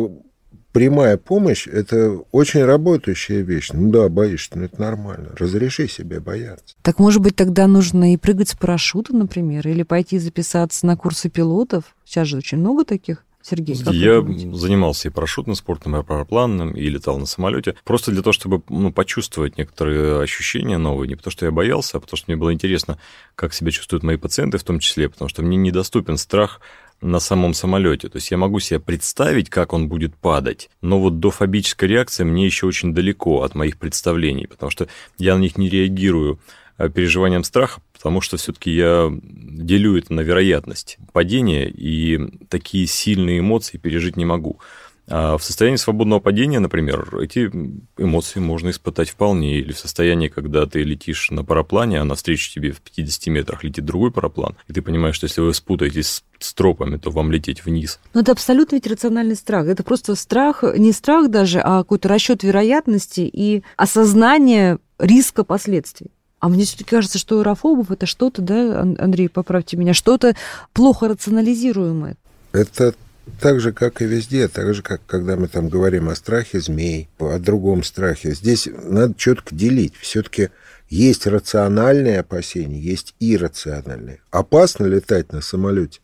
прямая помощь, это очень работающая вещь. Ну да, боишься, но это нормально. Разреши себе бояться. Так, может быть, тогда нужно и прыгать с парашюта, например, или пойти записаться на курсы пилотов? Сейчас же очень много таких. Сергей, Я занимался и парашютным спортом, и парапланным, и летал на самолете. Просто для того, чтобы ну, почувствовать некоторые ощущения новые. Не потому, что я боялся, а потому, что мне было интересно, как себя чувствуют мои пациенты в том числе, потому что мне недоступен страх на самом самолете. То есть я могу себе представить, как он будет падать, но вот до фобической реакции мне еще очень далеко от моих представлений, потому что я на них не реагирую э, переживанием страха, потому что все-таки я делю это на вероятность падения, и такие сильные эмоции пережить не могу. А в состоянии свободного падения, например, эти эмоции можно испытать вполне. Или в состоянии, когда ты летишь на параплане, а навстречу тебе в 50 метрах летит другой параплан, и ты понимаешь, что если вы спутаетесь с, тропами, то вам лететь вниз. Ну, это абсолютно ведь рациональный страх. Это просто страх, не страх даже, а какой-то расчет вероятности и осознание риска последствий. А мне все-таки кажется, что аэрофобов это что-то, да, Ан- Андрей, поправьте меня, что-то плохо рационализируемое. Это так же, как и везде, так же, как когда мы там говорим о страхе змей, о другом страхе. Здесь надо четко делить. Все-таки есть рациональные опасения, есть иррациональные. Опасно летать на самолете?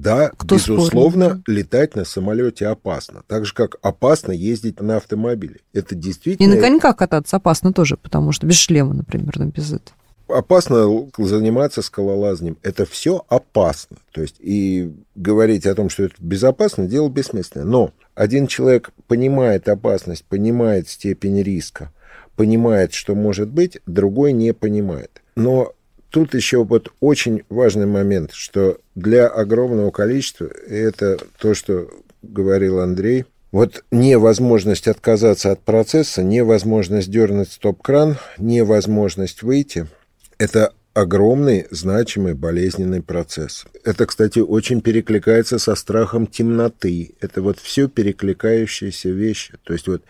Да, Кто безусловно, спорит, летать на самолете опасно. Так же, как опасно ездить на автомобиле. Это И действительно... на коньках кататься опасно тоже, потому что без шлема, например, без этого. опасно заниматься скалолазанием. Это все опасно. То есть и говорить о том, что это безопасно, дело бессмысленное. Но один человек понимает опасность, понимает степень риска, понимает, что может быть, другой не понимает. Но тут еще вот очень важный момент, что для огромного количества, это то, что говорил Андрей, вот невозможность отказаться от процесса, невозможность дернуть стоп-кран, невозможность выйти – это огромный, значимый, болезненный процесс. Это, кстати, очень перекликается со страхом темноты. Это вот все перекликающиеся вещи. То есть вот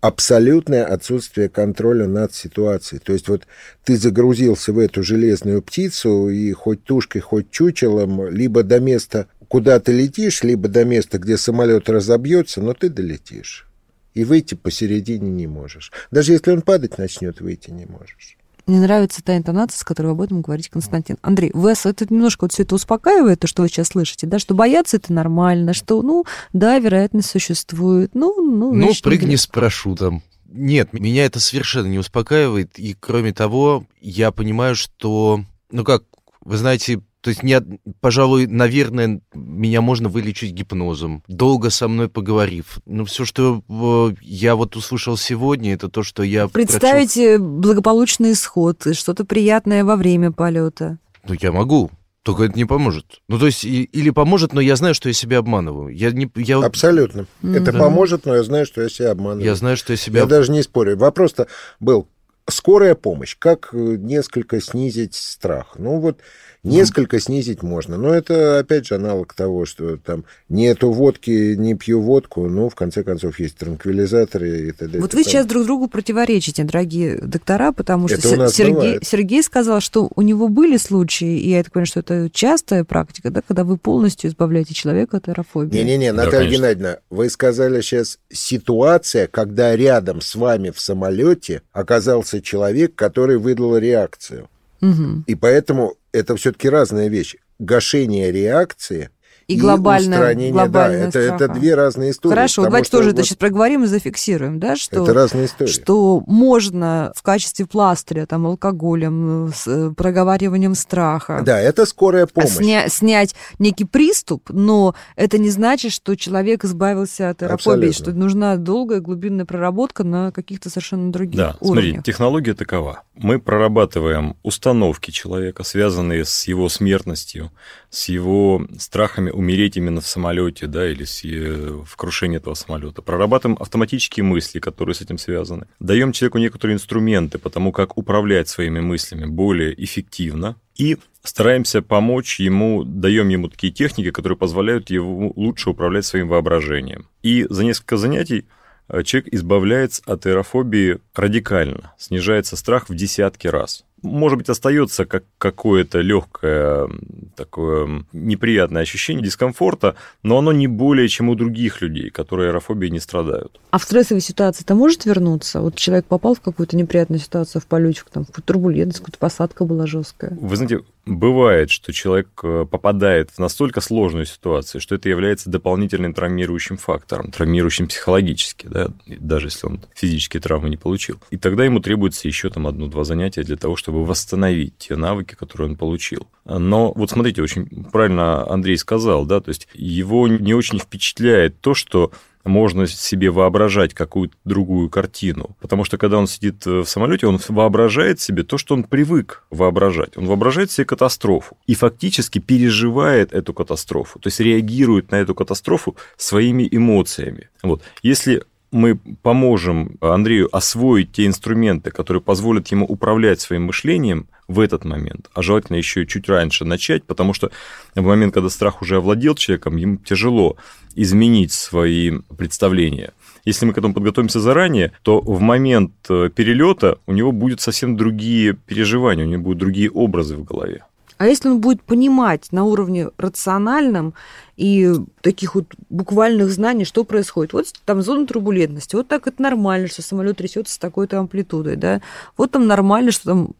абсолютное отсутствие контроля над ситуацией. То есть вот ты загрузился в эту железную птицу, и хоть тушкой, хоть чучелом, либо до места, куда ты летишь, либо до места, где самолет разобьется, но ты долетишь. И выйти посередине не можешь. Даже если он падать начнет, выйти не можешь. Мне нравится та интонация, с которой об этом говорите, Константин. Андрей, вас это немножко вот все это успокаивает, то, что вы сейчас слышите, да, что бояться это нормально, что, ну, да, вероятность существует, ну, ну, Ну, прыгни грех. с парашютом. Нет, меня это совершенно не успокаивает. И кроме того, я понимаю, что, ну как, вы знаете, то есть, не, пожалуй, наверное, меня можно вылечить гипнозом, долго со мной поговорив. Но все, что э, я вот услышал сегодня, это то, что я... прочел- Представите благополучный исход, и что-то приятное во время полета. Ну, я могу. Только это не поможет. Ну, то есть, и- или поможет, но я знаю, что я себя обманываю. Я, не, я, Абсолютно. Это Мгм. поможет, но я знаю, что я себя обманываю. я знаю, что я себя... Я даже не спорю. Вопрос-то был, скорая помощь, как э, несколько снизить страх? Ну вот, несколько снизить можно. Но это, опять же, аналог того, что там нету водки, не пью водку, ну, в конце концов, есть транквилизаторы и т.д. Вот вы сейчас друг другу противоречите, дорогие доктора, потому что Сергей. Сергей сказал, что у него были случаи, и я так понимаю, что это частая практика, да, когда вы полностью избавляете человека от аэрофобии. Не-не-не, Да, Наталья конечно. Геннадьевна, вы сказали сейчас ситуация, когда рядом с вами в самолете оказался человек, который выдал реакцию. Мгм. И поэтому это все-таки разная вещь. Гашение реакции И глобальное, устранение, глобальное да, это, это две разные истории. Хорошо, давайте что тоже это вот сейчас проговорим и зафиксируем, да, что, Это разные истории. что можно в качестве пластыря, там, алкоголем, с э, проговариванием страха Да, это скорая помощь. сня- снять некий приступ, но это не значит, что человек избавился от аэрофобии, Абсолютно. что нужна долгая глубинная проработка на каких-то совершенно других Да, уровнях. смотрите, технология такова. Мы прорабатываем установки человека, связанные с его смертностью, с его страхами умереть именно в самолете, да, или с, э, в крушении этого самолета. Прорабатываем автоматические мысли, которые с этим связаны. Даем человеку некоторые инструменты по тому, как управлять своими мыслями более эффективно. И стараемся помочь ему, даем ему такие техники, которые позволяют ему лучше управлять своим воображением. И за несколько занятий э, человек избавляется от аэрофобии радикально, снижается страх в десятки раз. Может быть, остается как какое-то легкое такое неприятное ощущение дискомфорта, но оно не более, чем у других людей, которые аэрофобией не страдают. А в стрессовой ситуации это может вернуться? Вот человек попал в какую-то неприятную ситуацию в полете, там, в турбулентность, какая-то посадка была жесткая. Вы знаете, бывает, что человек э, попадает в настолько сложную ситуацию, что это является дополнительным травмирующим фактором, травмирующим психологически, да, даже если он физические травмы не получил. И тогда ему требуется еще там одно-два занятия для того, чтобы восстановить те навыки, которые он получил. Но вот смотрите, очень правильно Андрей сказал, да, то есть его не очень впечатляет то, что можно себе воображать какую-то другую картину. Потому что когда он сидит э, в самолете, он воображает себе то, что он привык воображать. Он воображает себе катастрофу и фактически переживает эту катастрофу, то есть реагирует на эту катастрофу своими эмоциями. Вот. Если мы поможем Андрею освоить те инструменты, которые позволят ему управлять своим мышлением в этот момент, а желательно еще чуть раньше начать, потому что в момент, когда страх уже овладел человеком, ему тяжело изменить свои представления. Если мы к этому подготовимся заранее, то в момент э, перелета у него будут совсем другие переживания, у него будут другие образы в голове. А если он будет понимать на уровне рациональном и таких вот буквальных знаний, что происходит. Вот там зона турбулентности, вот так это нормально, что самолет трясется с такой-то амплитудой, да. Вот там нормально, что там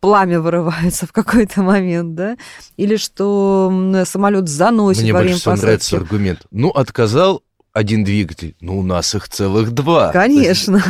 пламя вырывается в какой-то момент, да, или что самолет заносит Мне во время больше всего посадки. нравится аргумент. Ну, отказал один двигатель, ну, у нас их целых два. Конечно.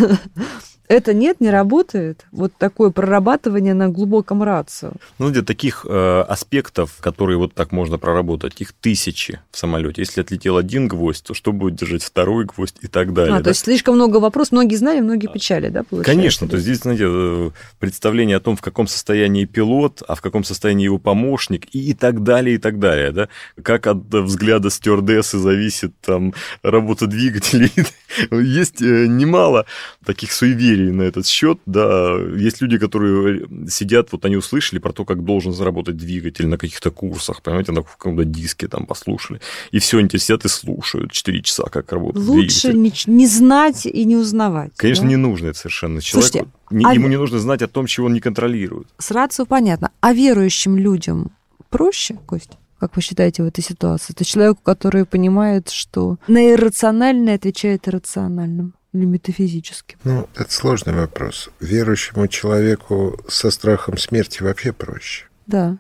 Это нет, не работает. Вот такое прорабатывание на глубоком рацию. Ну, для таких э, аспектов, которые вот так можно проработать, их тысячи в самолете. Если отлетел один гвоздь, то что будет держать второй гвоздь и так далее. А, да? то есть слишком много вопросов, многие знания, многие печали, да, получается? Конечно, то есть здесь, знаете, э, представление о том, в каком состоянии пилот, а в каком состоянии его помощник и, и так далее, и так далее, да, как от взгляда стюардессы зависит там работа двигателей. Есть э, немало таких суеверий на этот счет, да, есть люди, которые сидят, вот они услышали про то, как должен заработать двигатель на каких-то курсах, понимаете, на каком-то диске там послушали, и все, они сидят и слушают 4 часа, как работает Лучше двигатель. не, не знать и не узнавать. Конечно, да? не нужно это совершенно человеку. Слушайте, не- а ему не нужно знать о том, чего он не контролирует. С рацией понятно. А верующим людям проще, Костя? как вы считаете, в этой ситуации? Это человеку, который понимает, что на иррациональное отвечает иррациональным или метафизическим? Ну, это сложный вопрос. Верующему человеку со страхом смерти вообще проще. Да.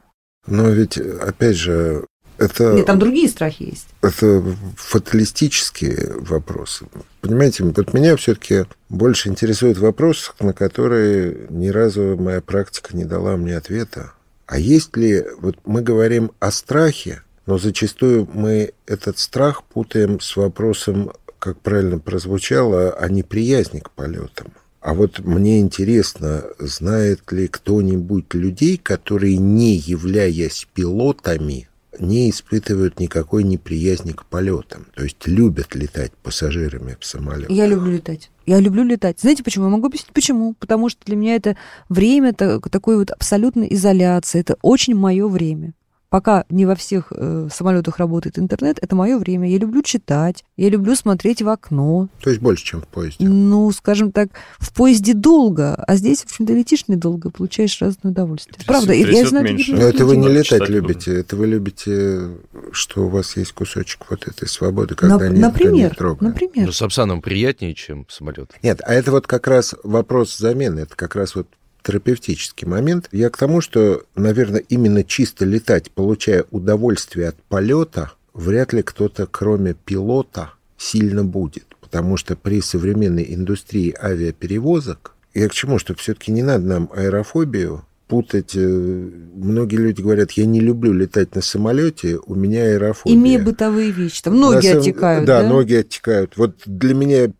Но ведь, опять же, это... Нет, там другие страхи есть. Это фаталистические вопросы. Понимаете, вот меня все-таки больше интересует вопрос, на который ни разу моя практика не дала мне ответа. А есть ли... Вот мы говорим о страхе, но зачастую мы этот страх путаем с вопросом, как правильно прозвучало, о неприязни к полетам. А вот мне интересно, знает ли кто-нибудь людей, которые, не являясь пилотами, не испытывают никакой неприязни к полетам. То есть любят летать пассажирами в самолете. Я люблю летать. Я люблю летать. Знаете почему? Я могу объяснить почему. Потому что для меня это время такой вот абсолютной изоляции. Это очень мое время пока не во всех э, самолетах работает интернет, это мое время. Я люблю читать, я люблю смотреть в окно. То есть больше, чем в поезде? Ну, скажем так, в поезде долго, а здесь, в общем-то, летишь недолго, получаешь разное удовольствие. Трясет, Правда, я знаю... Меньше. Но это вы не летать любите, буду. это вы любите, что у вас есть кусочек вот этой свободы, когда На, никто например, не трогает. Например. Ну, с Апсаном приятнее, чем самолет. Нет, а это вот как раз вопрос замены, это как раз вот терапевтический момент. Я к тому, что, наверное, именно чисто летать, получая удовольствие от полета, вряд ли кто-то, кроме пилота, сильно будет. Потому что при современной индустрии авиаперевозок, я к чему, что все-таки не надо нам аэрофобию путать. Э, многие люди говорят, я не люблю летать на самолете, у меня аэрофобия. Имея бытовые вещи, там ноги на оттекают, да? Да, ноги оттекают. Вот для меня,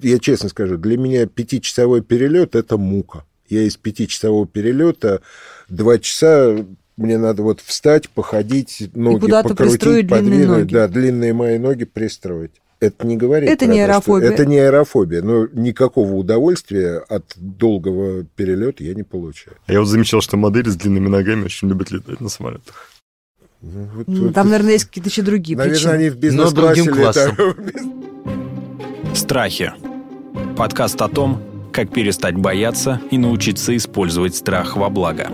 я честно скажу, для меня пятичасовой перелет – это мука. Я из пятичасового перелета два часа мне надо вот встать, походить, ноги покрутить, подвинуть, ноги. да, длинные мои ноги пристроить. Это не говорит. Это не аэрофобия. Это не аэрофобия, но никакого удовольствия от долгого перелета я не получаю. Я вот замечал, что модели с длинными ногами очень любят летать на самолетах. Ну, вот, ну, вот, Там, наверное, есть какие-то еще другие наверное, причины. они в бизнес-классе летают. Страхи. Подкаст о том, как перестать бояться и научиться использовать страх во благо.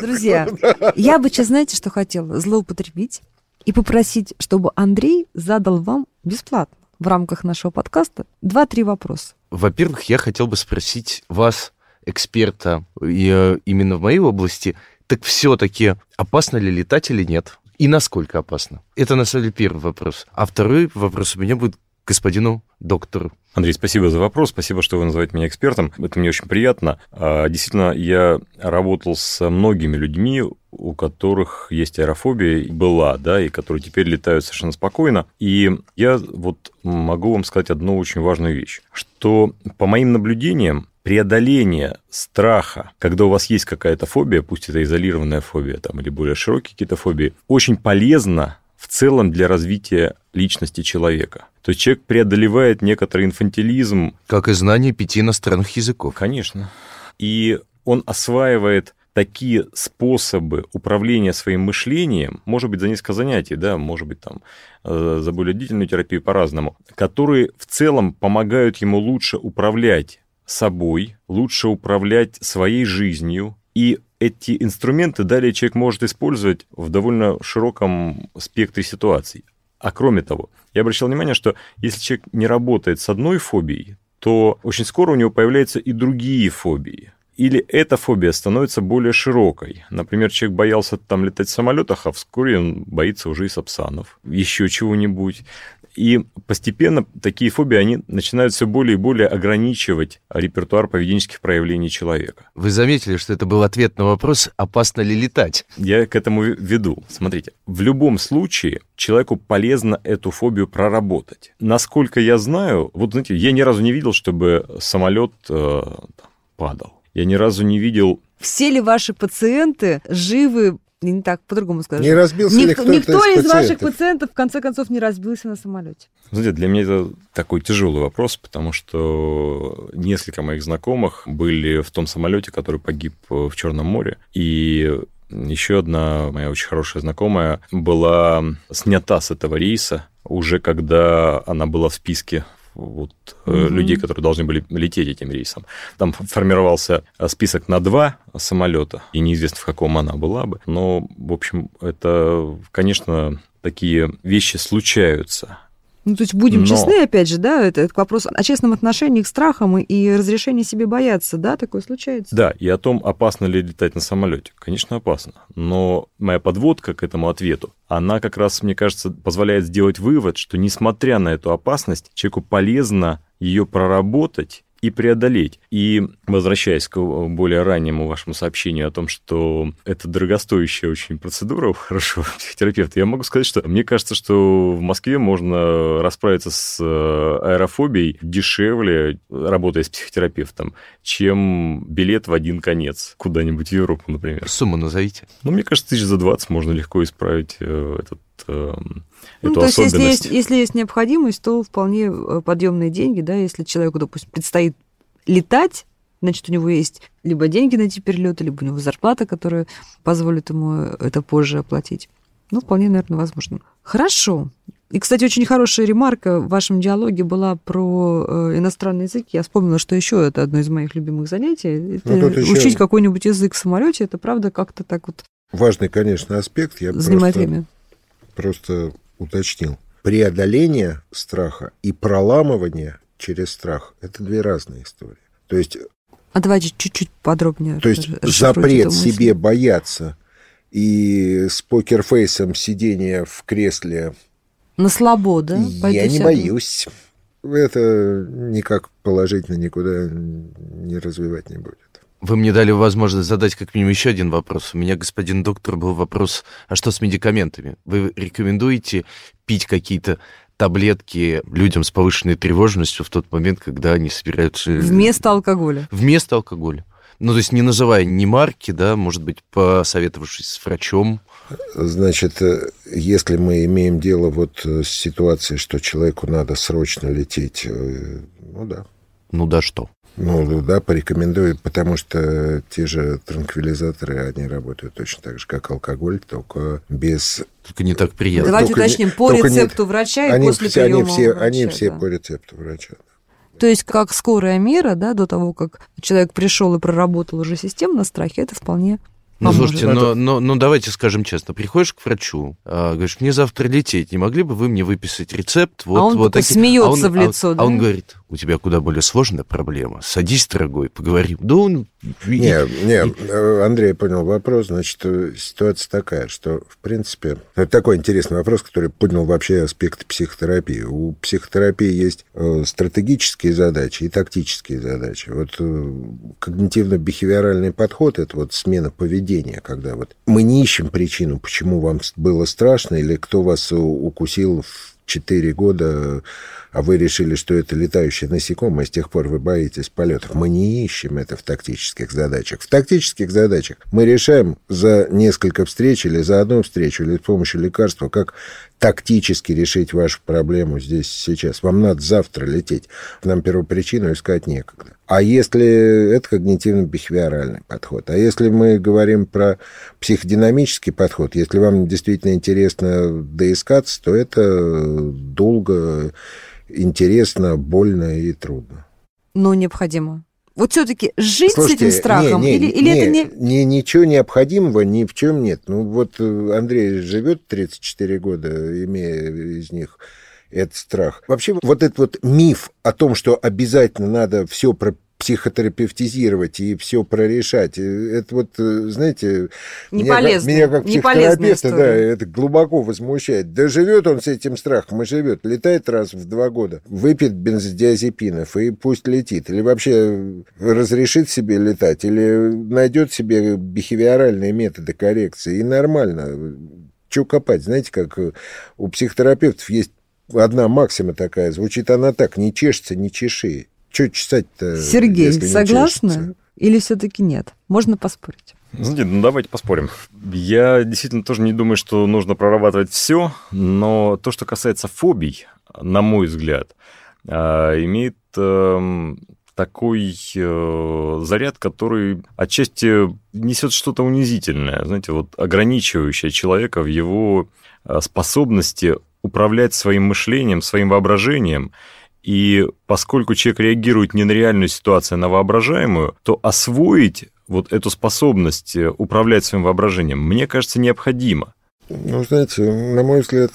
Друзья, я бы сейчас, знаете, что хотела? Злоупотребить и попросить, чтобы Андрей задал вам бесплатно в рамках нашего подкаста два-три вопроса. Во-первых, я хотел бы спросить вас, эксперта, и, э, именно в моей области, так все-таки опасно ли летать или нет? И насколько опасно? Это, на самом деле, первый вопрос. А второй вопрос у меня будет господину доктору. Андрей, спасибо за вопрос, спасибо, что вы называете меня экспертом. Это мне очень приятно. А, действительно, я работал с многими людьми, у которых есть аэрофобия, была, да, и которые теперь летают совершенно спокойно. И я вот могу вам сказать одну очень важную вещь, что по моим наблюдениям, преодоление страха, когда у вас есть какая-то фобия, пусть это изолированная фобия там, или более широкие какие-то фобии, очень полезно в целом для развития личности человека. То есть человек преодолевает некоторый инфантилизм. Как и знание пяти иностранных языков. Конечно. И он осваивает такие способы управления своим мышлением, может быть, за несколько занятий, да, может быть, там, э, за более длительную терапию по-разному, которые в целом помогают ему лучше управлять собой, лучше управлять своей жизнью, и эти инструменты далее человек может использовать в довольно широком спектре ситуаций. А кроме того, я обращал внимание, что если человек не работает с одной фобией, то очень скоро у него появляются и другие фобии. Или эта фобия становится более широкой. Например, человек боялся там летать в самолетах, а вскоре он боится уже и сапсанов, еще чего-нибудь. И постепенно такие фобии, они начинают все более и более ограничивать репертуар поведенческих проявлений человека. Вы заметили, что это был ответ на вопрос, опасно ли летать? Я к этому веду. Смотрите, в любом случае человеку полезно эту фобию проработать. Насколько я знаю, вот знаете, я ни разу не видел, чтобы самолет э, падал. Я ни разу не видел все ли ваши пациенты живы не так, по-другому скажу. Не разбился Ник- ли кто-то Никто из, из ваших пациентов, в конце концов, не разбился на самолете. Знаете, для меня это такой тяжелый вопрос, потому что несколько моих знакомых были в том самолете, который погиб в Черном море. И еще одна моя очень хорошая знакомая была снята с этого рейса уже когда она была в списке вот, угу. людей, которые должны были лететь этим рейсом. Там формировался список на два самолета, и неизвестно, в каком она была бы. Но, в общем, это, конечно, такие вещи случаются. Ну, то есть будем Но... честны, опять же, да, это, это вопрос о честном отношении к страхам и разрешении себе бояться, да, такое случается? Да, и о том, опасно ли летать на самолете. Конечно, опасно. Но моя подводка к этому ответу, она как раз, мне кажется, позволяет сделать вывод, что несмотря на эту опасность, человеку полезно ее проработать и преодолеть. И возвращаясь к более раннему вашему сообщению о том, что это дорогостоящая очень процедура у хорошего психотерапевта, я могу сказать, что мне кажется, что в Москве можно расправиться с э, аэрофобией дешевле, работая с психотерапевтом, чем билет в один конец куда-нибудь в Европу, например. Сумму назовите. Ну, мне кажется, тысяч за 20 можно легко исправить э, этот эм, ну, то есть, если есть, если есть необходимость, то вполне э, подъемные деньги, да, если человеку, допустим, предстоит летать, значит, у него есть либо деньги на эти перелеты, либо у него зарплата, которая позволит ему это позже оплатить. Ну, вполне, наверное, возможно. Хорошо. И, кстати, очень хорошая ремарка в вашем диалоге была про э, иностранный язык. Я вспомнила, что еще это одно из моих любимых занятий. Это ну, учить еще... какой-нибудь язык в самолете, это правда как-то так вот. Важный, конечно, аспект. Я занимает просто, время. Просто уточнил. Преодоление страха и проламывание через страх – это две разные истории. То есть... А давайте чуть-чуть подробнее. То есть запрет себе бояться и с покерфейсом сидения в кресле... На слабо, да? Я не боюсь. Это никак положительно никуда не развивать не будет. Вы мне дали возможность задать как минимум еще один вопрос. У меня, господин доктор, был вопрос, а что с медикаментами? Вы рекомендуете пить какие-то таблетки людям с повышенной тревожностью в тот момент, когда они собираются... Вместо алкоголя? Вместо алкоголя. Ну, то есть не называя ни марки, да, может быть, посоветовавшись с врачом. Значит, э, если мы имеем дело вот с ситуацией, что человеку надо срочно лететь, э, ну да. Ну да что? Ну, да, порекомендую, потому что те же транквилизаторы, они работают точно так же, как алкоголь, только без... Только не так приятно. Давайте только уточним, по рецепту не... врача и они, после все, приема они все, врача. Они все да. по рецепту врача. То есть как скорая мера, да, до того, как человек пришел и проработал уже системно страхи, это вполне ну, слушайте, но, но, но давайте скажем честно. Приходишь к врачу, а, говоришь, мне завтра лететь, не могли бы вы мне выписать рецепт? Вот, а он вот такой смеется а он, в лицо, а, да? А он говорит, у тебя куда более сложная проблема. Садись, дорогой, поговорим. Да он... Не, не, э, Андрей понял вопрос. Значит, э, ситуация такая, что, в принципе, это такой интересный вопрос, который поднял вообще аспект психотерапии. У психотерапии есть э, стратегические задачи и тактические задачи. Вот когнитивно-бихевиоральный подход – это вот смена поведения, когда вот мы не ищем причину, почему вам было страшно или кто вас укусил в 4 года а вы решили, что это летающее насекомое, с тех пор вы боитесь полетов. Мы не ищем это в тактических задачах. В тактических задачах мы решаем за несколько встреч или за одну встречу, или с помощью лекарства, как тактически решить вашу проблему здесь сейчас. Вам надо завтра лететь. Нам первопричину искать некогда. А если это когнитивно-бихевиоральный подход, а если мы говорим про психодинамический подход, если вам действительно интересно доискаться, то это долго интересно, больно и трудно. Но необходимо. Вот все-таки жить Слушайте, с этим страхом не, не, или, или не, это не... не... Ничего необходимого ни в чем нет. Ну вот э, Андрей живет 34 года, имея из них этот страх. Вообще вот этот вот миф о том, что обязательно надо все про психотерапевтизировать и все прорешать. Это вот, э, знаете, не меня, полезно, меня как психотерапевта, да, это глубоко возмущает. Да живет он с этим страхом и живет. Летает раз в два года, выпьет бензодиазепинов и пусть летит. Или вообще разрешит себе летать, или найдет себе бихевиоральные методы коррекции. И нормально. Что копать? Знаете, как у психотерапевтов есть одна максима такая, звучит она так, не чешется, не чеши. Что чесать-то? Сергей, согласны? Или все-таки нет? Можно поспорить. Знаете, ну давайте поспорим. Я действительно тоже не думаю, что нужно прорабатывать все, но то, что касается фобий, на мой взгляд, а, имеет эм, такой э, заряд, который отчасти несет что-то унизительное, знаете, вот ограничивающее человека в его э, способности управлять своим мышлением, своим воображением И поскольку человек реагирует не на реальную ситуацию, а на воображаемую, то освоить вот эту способность э, управлять своим воображением, мне кажется, необходимо. Ну, знаете, на мой взгляд,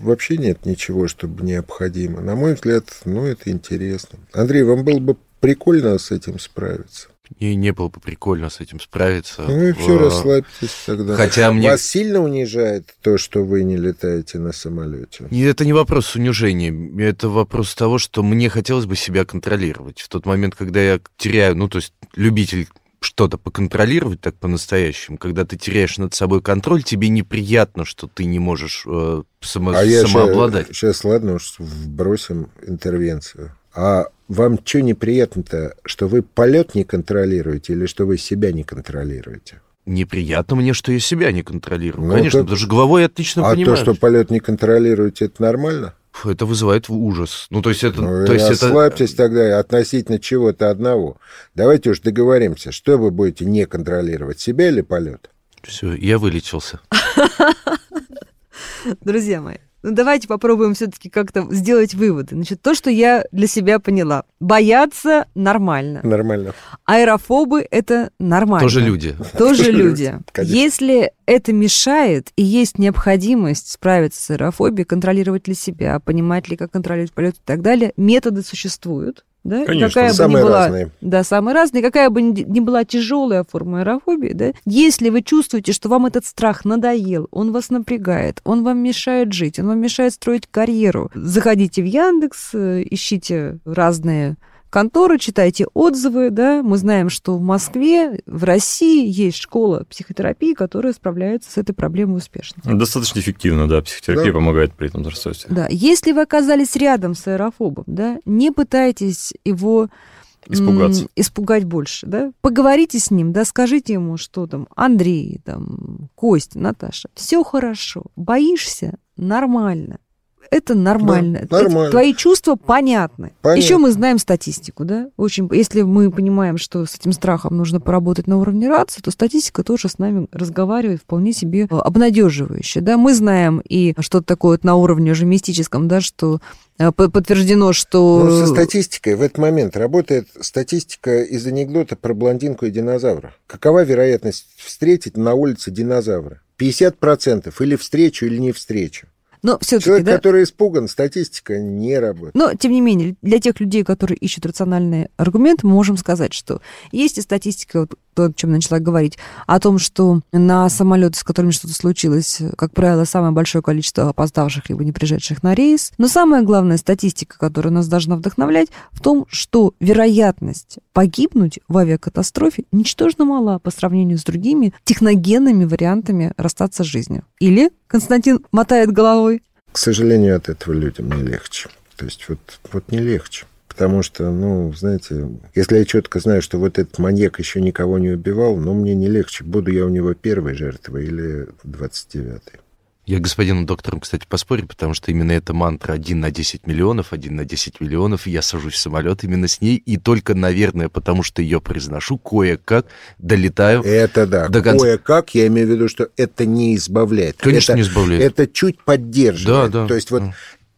вообще нет ничего, чтобы необходимо. На мой взгляд, ну, это интересно. Андрей, вам было бы прикольно с этим справиться? Мне не было бы прикольно с этим справиться. Ну и все, расслабьтесь тогда. Хотя мне... Вас сильно унижает то, что вы не летаете на самолете? И это не вопрос унижения, это вопрос того, что мне хотелось бы себя контролировать. В тот момент, когда я теряю, ну, то есть любитель что-то поконтролировать так по-настоящему, когда ты теряешь над собой контроль, тебе неприятно, что ты не можешь э, само, а самообладать. Я сейчас, сейчас, ладно, уж вбросим интервенцию. А вам что неприятно-то, что вы полет не контролируете или что вы себя не контролируете? Неприятно мне, что я себя не контролирую. Ну, Конечно, это... потому что головой я отлично а понимаю. А то, что полет не контролируете, это нормально? это вызывает ужас. Ну, то есть это... Ну, то есть расслабьтесь это... тогда относительно чего-то одного. Давайте уж договоримся, что вы будете не контролировать, себя или полет? Все, я вылечился. Друзья мои, ну давайте попробуем все-таки как-то сделать выводы. Значит, то, что я для себя поняла. Бояться нормально. Нормально. Аэрофобы это нормально. Тоже люди. Тоже люди. Если это мешает и есть необходимость справиться с аэрофобией, контролировать для себя, понимать ли, как контролировать полет и так далее, методы существуют да? Конечно, какая самые бы ни была, разные. Да, самые разные. Какая бы ни была тяжелая форма аэрофобии, да, если вы чувствуете, что вам этот страх надоел, он вас напрягает, он вам мешает жить, он вам мешает строить карьеру, заходите в Яндекс, э, ищите разные конторы, читайте отзывы, да, мы знаем, что в Москве, в России есть школа психотерапии, которая справляется с этой проблемой успешно. Достаточно эффективно, да, психотерапия да. помогает при этом расстройстве. Да, если вы оказались рядом с аэрофобом, да, не пытайтесь его Испугаться. испугать больше, да? Поговорите с ним, да, скажите ему, что там, Андрей, там, Костя, Наташа, все хорошо, боишься, нормально, это нормально. Да, нормально. твои чувства понятны. Понятно. Еще мы знаем статистику, да? Очень, если мы понимаем, что с этим страхом нужно поработать на уровне рации, то статистика тоже с нами разговаривает вполне себе э, обнадеживающе, да? Мы знаем и что-то такое на уровне уже мистическом, да, что э, подтверждено, что... Ну, со статистикой в этот момент работает статистика из анекдота про блондинку и динозавра. Какова вероятность встретить на улице динозавра? 50% или встречу, или не встречу. Но все-таки, Человек, да? который испуган, статистика не работает. Но, тем не менее, для тех людей, которые ищут рациональный аргумент, мы можем сказать, что есть и статистика, вот, то, о чем начала говорить, о том, что на самолеты, с которыми что-то случилось, как правило, самое большое количество опоздавших либо не пришедших на рейс. Но самая главная статистика, которая нас должна вдохновлять, в том, что вероятность погибнуть в авиакатастрофе ничтожно мала по сравнению с другими техногенными вариантами расстаться с жизнью. Или Константин мотает головой. К сожалению, от этого людям не легче. То есть вот, вот не легче. Потому что, ну, знаете, если я четко знаю, что вот этот маньяк еще никого не убивал, но мне не легче, буду я у него первой жертвой или 29-й. Я господину доктору, кстати, поспорю, потому что именно эта мантра 1 на 10 миллионов, 1 на 10 миллионов, я сажусь в самолет именно с ней, и только, наверное, потому что ее произношу, кое-как долетаю Это да, до конца. кое-как, я имею в виду, что это не избавляет. Конечно, это, не избавляет. Это чуть поддерживает. Да, да. То есть вот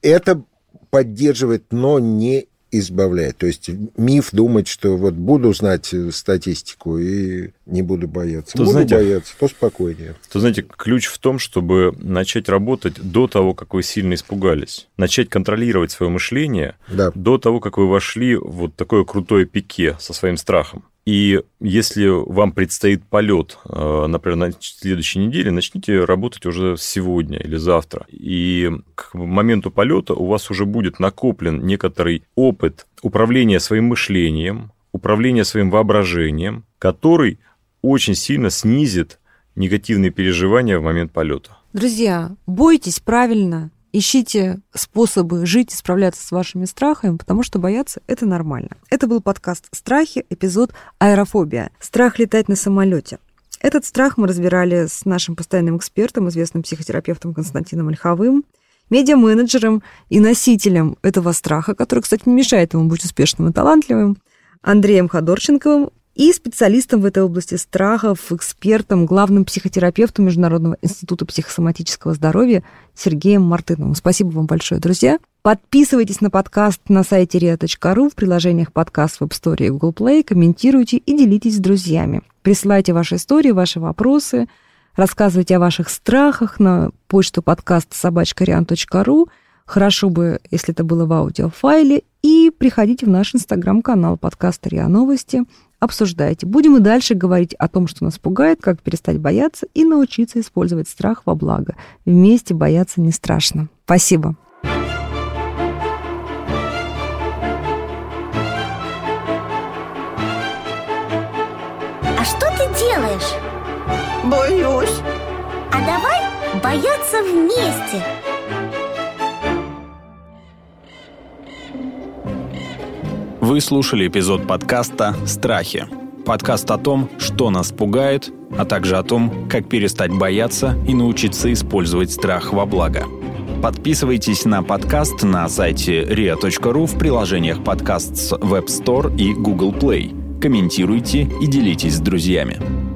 это поддерживает, но не избавляет. То есть миф думать, что вот буду знать статистику и не буду бояться. То, буду знаете, бояться, то спокойнее. То, знаете, ключ в том, чтобы начать работать до того, как вы сильно испугались. Начать контролировать свое мышление да. до того, как вы вошли в вот такое крутое пике со своим страхом. И если вам предстоит полет, э, например, на следующей неделе, начните работать уже сегодня или завтра. И к моменту полета у вас уже будет накоплен некоторый опыт управления своим мышлением, управления своим воображением, который очень сильно снизит негативные переживания в момент полета. Друзья, бойтесь правильно, Ищите способы жить и справляться с вашими страхами, потому что бояться – это нормально. Это был подкаст «Страхи», эпизод «Аэрофобия». Страх летать на самолете. Этот страх мы разбирали с нашим постоянным экспертом, известным психотерапевтом Константином Ольховым, медиа-менеджером и носителем этого страха, который, кстати, не мешает ему быть успешным и талантливым, Андреем Ходорченковым, и специалистом в этой области страхов, экспертом, главным психотерапевтом Международного института психосоматического здоровья Сергеем Мартыновым. Спасибо вам большое, друзья. Подписывайтесь на подкаст на сайте ria.ru в приложениях подкаст в App Store и Google Play, комментируйте и делитесь с друзьями. Присылайте ваши истории, ваши вопросы, рассказывайте о ваших страхах на почту подкаст собачкариан.ру. Хорошо бы, если это было в аудиофайле. И приходите в наш инстаграм-канал подкаста РИА Новости. Обсуждайте. Будем и дальше говорить о том, что нас пугает, как перестать бояться и научиться использовать страх во благо. Вместе бояться не страшно. Спасибо. А что ты делаешь? Боюсь. А давай бояться вместе. Вы слушали эпизод подкаста «Страхи». Подкаст о том, что нас пугает, а также о том, как перестать бояться и научиться использовать страх во благо. Подписывайтесь на подкаст на сайте ria.ru в приложениях подкаст с Web Store и Google Play. Комментируйте и делитесь с друзьями.